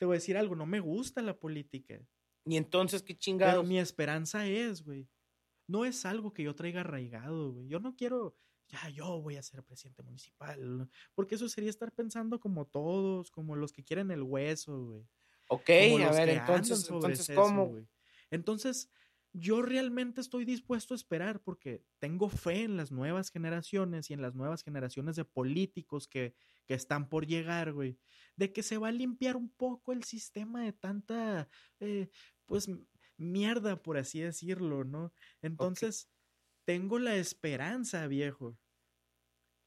te voy a decir algo. No me gusta la política. Y entonces, ¿qué Pero chingados? mi esperanza es, güey. No es algo que yo traiga arraigado, güey. Yo no quiero, ya, yo voy a ser presidente municipal. Porque eso sería estar pensando como todos, como los que quieren el hueso, güey. Ok, como a ver, entonces, entonces ¿cómo? Entonces, yo realmente estoy dispuesto a esperar porque tengo fe en las nuevas generaciones y en las nuevas generaciones de políticos que, que están por llegar, güey, de que se va a limpiar un poco el sistema de tanta, eh, pues, mierda, por así decirlo, ¿no? Entonces, tengo la esperanza, viejo,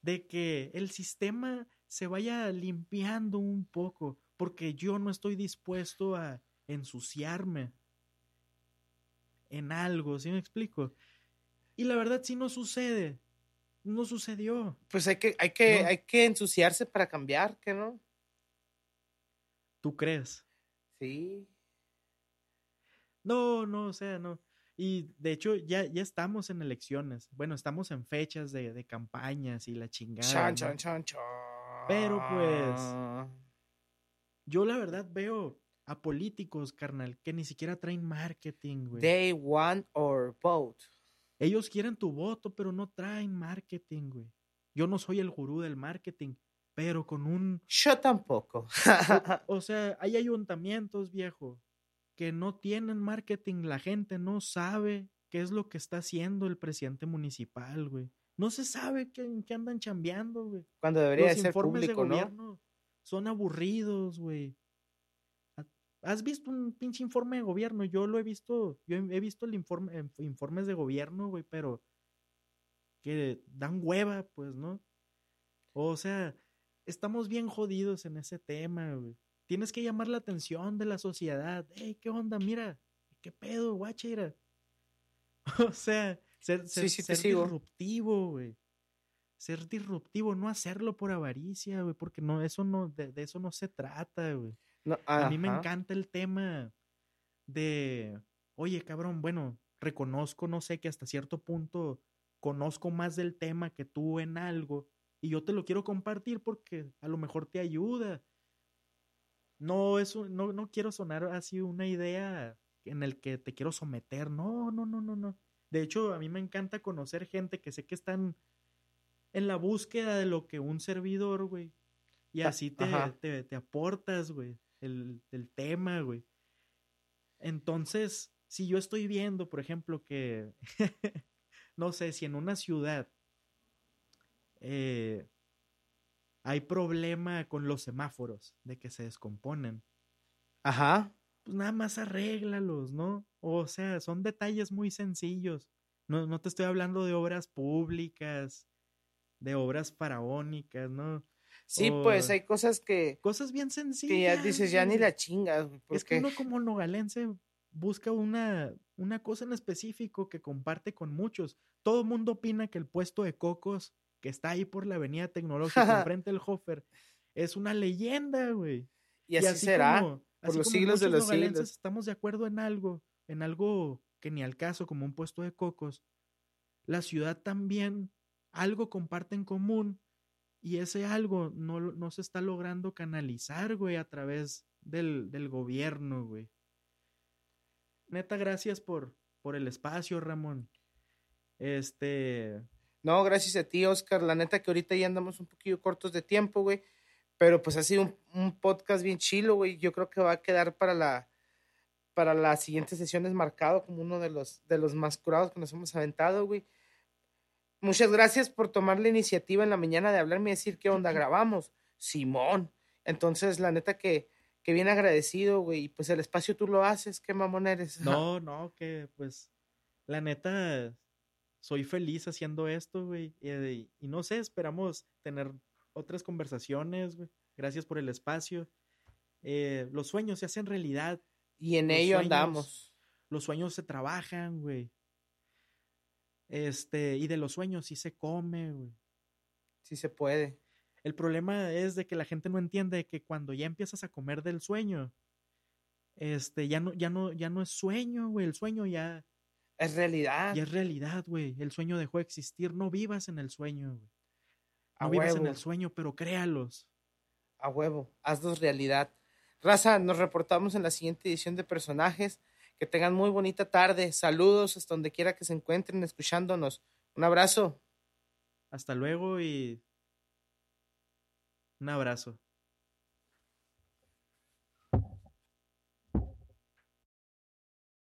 de que el sistema se vaya limpiando un poco, porque yo no estoy dispuesto a ensuciarme en algo, ¿sí me explico? Y la verdad, si no sucede, no sucedió. Pues hay que, hay que, No. hay que ensuciarse para cambiar, ¿qué no? ¿Tú crees? Sí. No, no, o sea, no. Y de hecho, ya, ya estamos en elecciones. Bueno, estamos en fechas de, de campañas y la chingada. Chan, ¿no? chan, chan, chan. Pero, pues, Yo la verdad veo a políticos, carnal, que ni siquiera traen marketing, güey. They want or vote. Ellos quieren tu voto, pero no traen marketing, güey. Yo no soy el gurú del marketing, pero con un... Yo tampoco. [laughs] O sea, hay ayuntamientos, viejo, que no tienen marketing. La gente no sabe qué es lo que está haciendo el presidente municipal, güey. No se sabe qué, en qué andan chambeando, güey. Cuando debería de ser informes de público, ¿no? gobierno son aburridos, güey. ¿Ha- ¿Has visto un pinche informe de gobierno? Yo lo he visto, yo he visto el informe, en- informes de gobierno, güey, pero que dan hueva, pues, ¿no? O sea, estamos bien jodidos en ese tema, güey. Tienes que llamar la atención de la sociedad. Ey, ¿qué onda? Mira, ¿qué pedo, guachera? [laughs] O sea, ser, sí disruptivo, güey. Ser disruptivo, no hacerlo por avaricia, güey, porque no, eso no, de, de eso no se trata, güey. No, A mí me encanta el tema de, oye, cabrón, bueno, reconozco, no sé, que hasta cierto punto conozco más del tema que tú en algo y yo te lo quiero compartir porque a lo mejor te ayuda. No, eso, no, no quiero sonar así una idea en el que te quiero someter. No, no, no, no, no. De hecho, a mí me encanta conocer gente que sé que están en la búsqueda de lo que un servidor, güey. Y así te, te, te aportas, güey, el, el tema, güey. Entonces, si yo estoy viendo, por ejemplo, que, [laughs] no sé, si en una ciudad eh, hay problema con los semáforos de que se descomponen, Ajá. pues nada más arréglalos, ¿no? O sea, son detalles muy sencillos. No, no te estoy hablando de obras públicas, de obras faraónicas, ¿no? Sí, O pues hay cosas que, Cosas bien que sencillas. ya dices, ya ni la chingas, Es que uno como nogalense busca una, una cosa en específico que comparte con muchos. Todo el mundo opina que el puesto de cocos que está ahí por la avenida tecnológica [laughs] enfrente del Hofer es una leyenda, güey. y así, será. como- por así los como siglos de los siglos. estamos de acuerdo en algo, en algo que ni al caso, como un puesto de cocos. La ciudad también algo comparte en común y ese algo no, no se está logrando canalizar, güey, a través del, del gobierno, güey. Neta, gracias por, por el espacio, Ramón. Este, No, gracias a ti, Oscar. La neta que ahorita ya andamos un poquillo cortos de tiempo, güey. Pero pues ha sido un, un podcast bien chilo, güey. Yo creo que va a quedar para la para las siguientes sesiones marcado como uno de los de los más curados que nos hemos aventado, güey. Muchas gracias por tomar la iniciativa en la mañana de hablarme y decir qué onda grabamos. Simón. Entonces, la neta que, que bien agradecido, güey. Y pues el espacio tú lo haces, qué mamón eres. no, no, que pues, la neta, soy feliz haciendo esto, güey. Y, y- y no sé, esperamos tener otras conversaciones, güey. Gracias por el espacio. Eh, los sueños se hacen realidad. Y en Los ello sueños. andamos. Los sueños se trabajan, güey. Este, y de los sueños sí se come, güey. Si se puede. El problema es de que la gente no entiende que cuando ya empiezas a comer del sueño, este, ya no, ya no, ya no es sueño, güey. El sueño ya, Es realidad. ya es realidad, güey. El sueño dejó de existir. No vivas en el sueño, güey. A No vivas en el sueño, pero créalos. A huevo, hazlos realidad. Raza, nos reportamos en la siguiente edición de personajes. Que tengan muy bonita tarde. Saludos hasta donde quiera que se encuentren escuchándonos. Un abrazo. Hasta luego y un abrazo.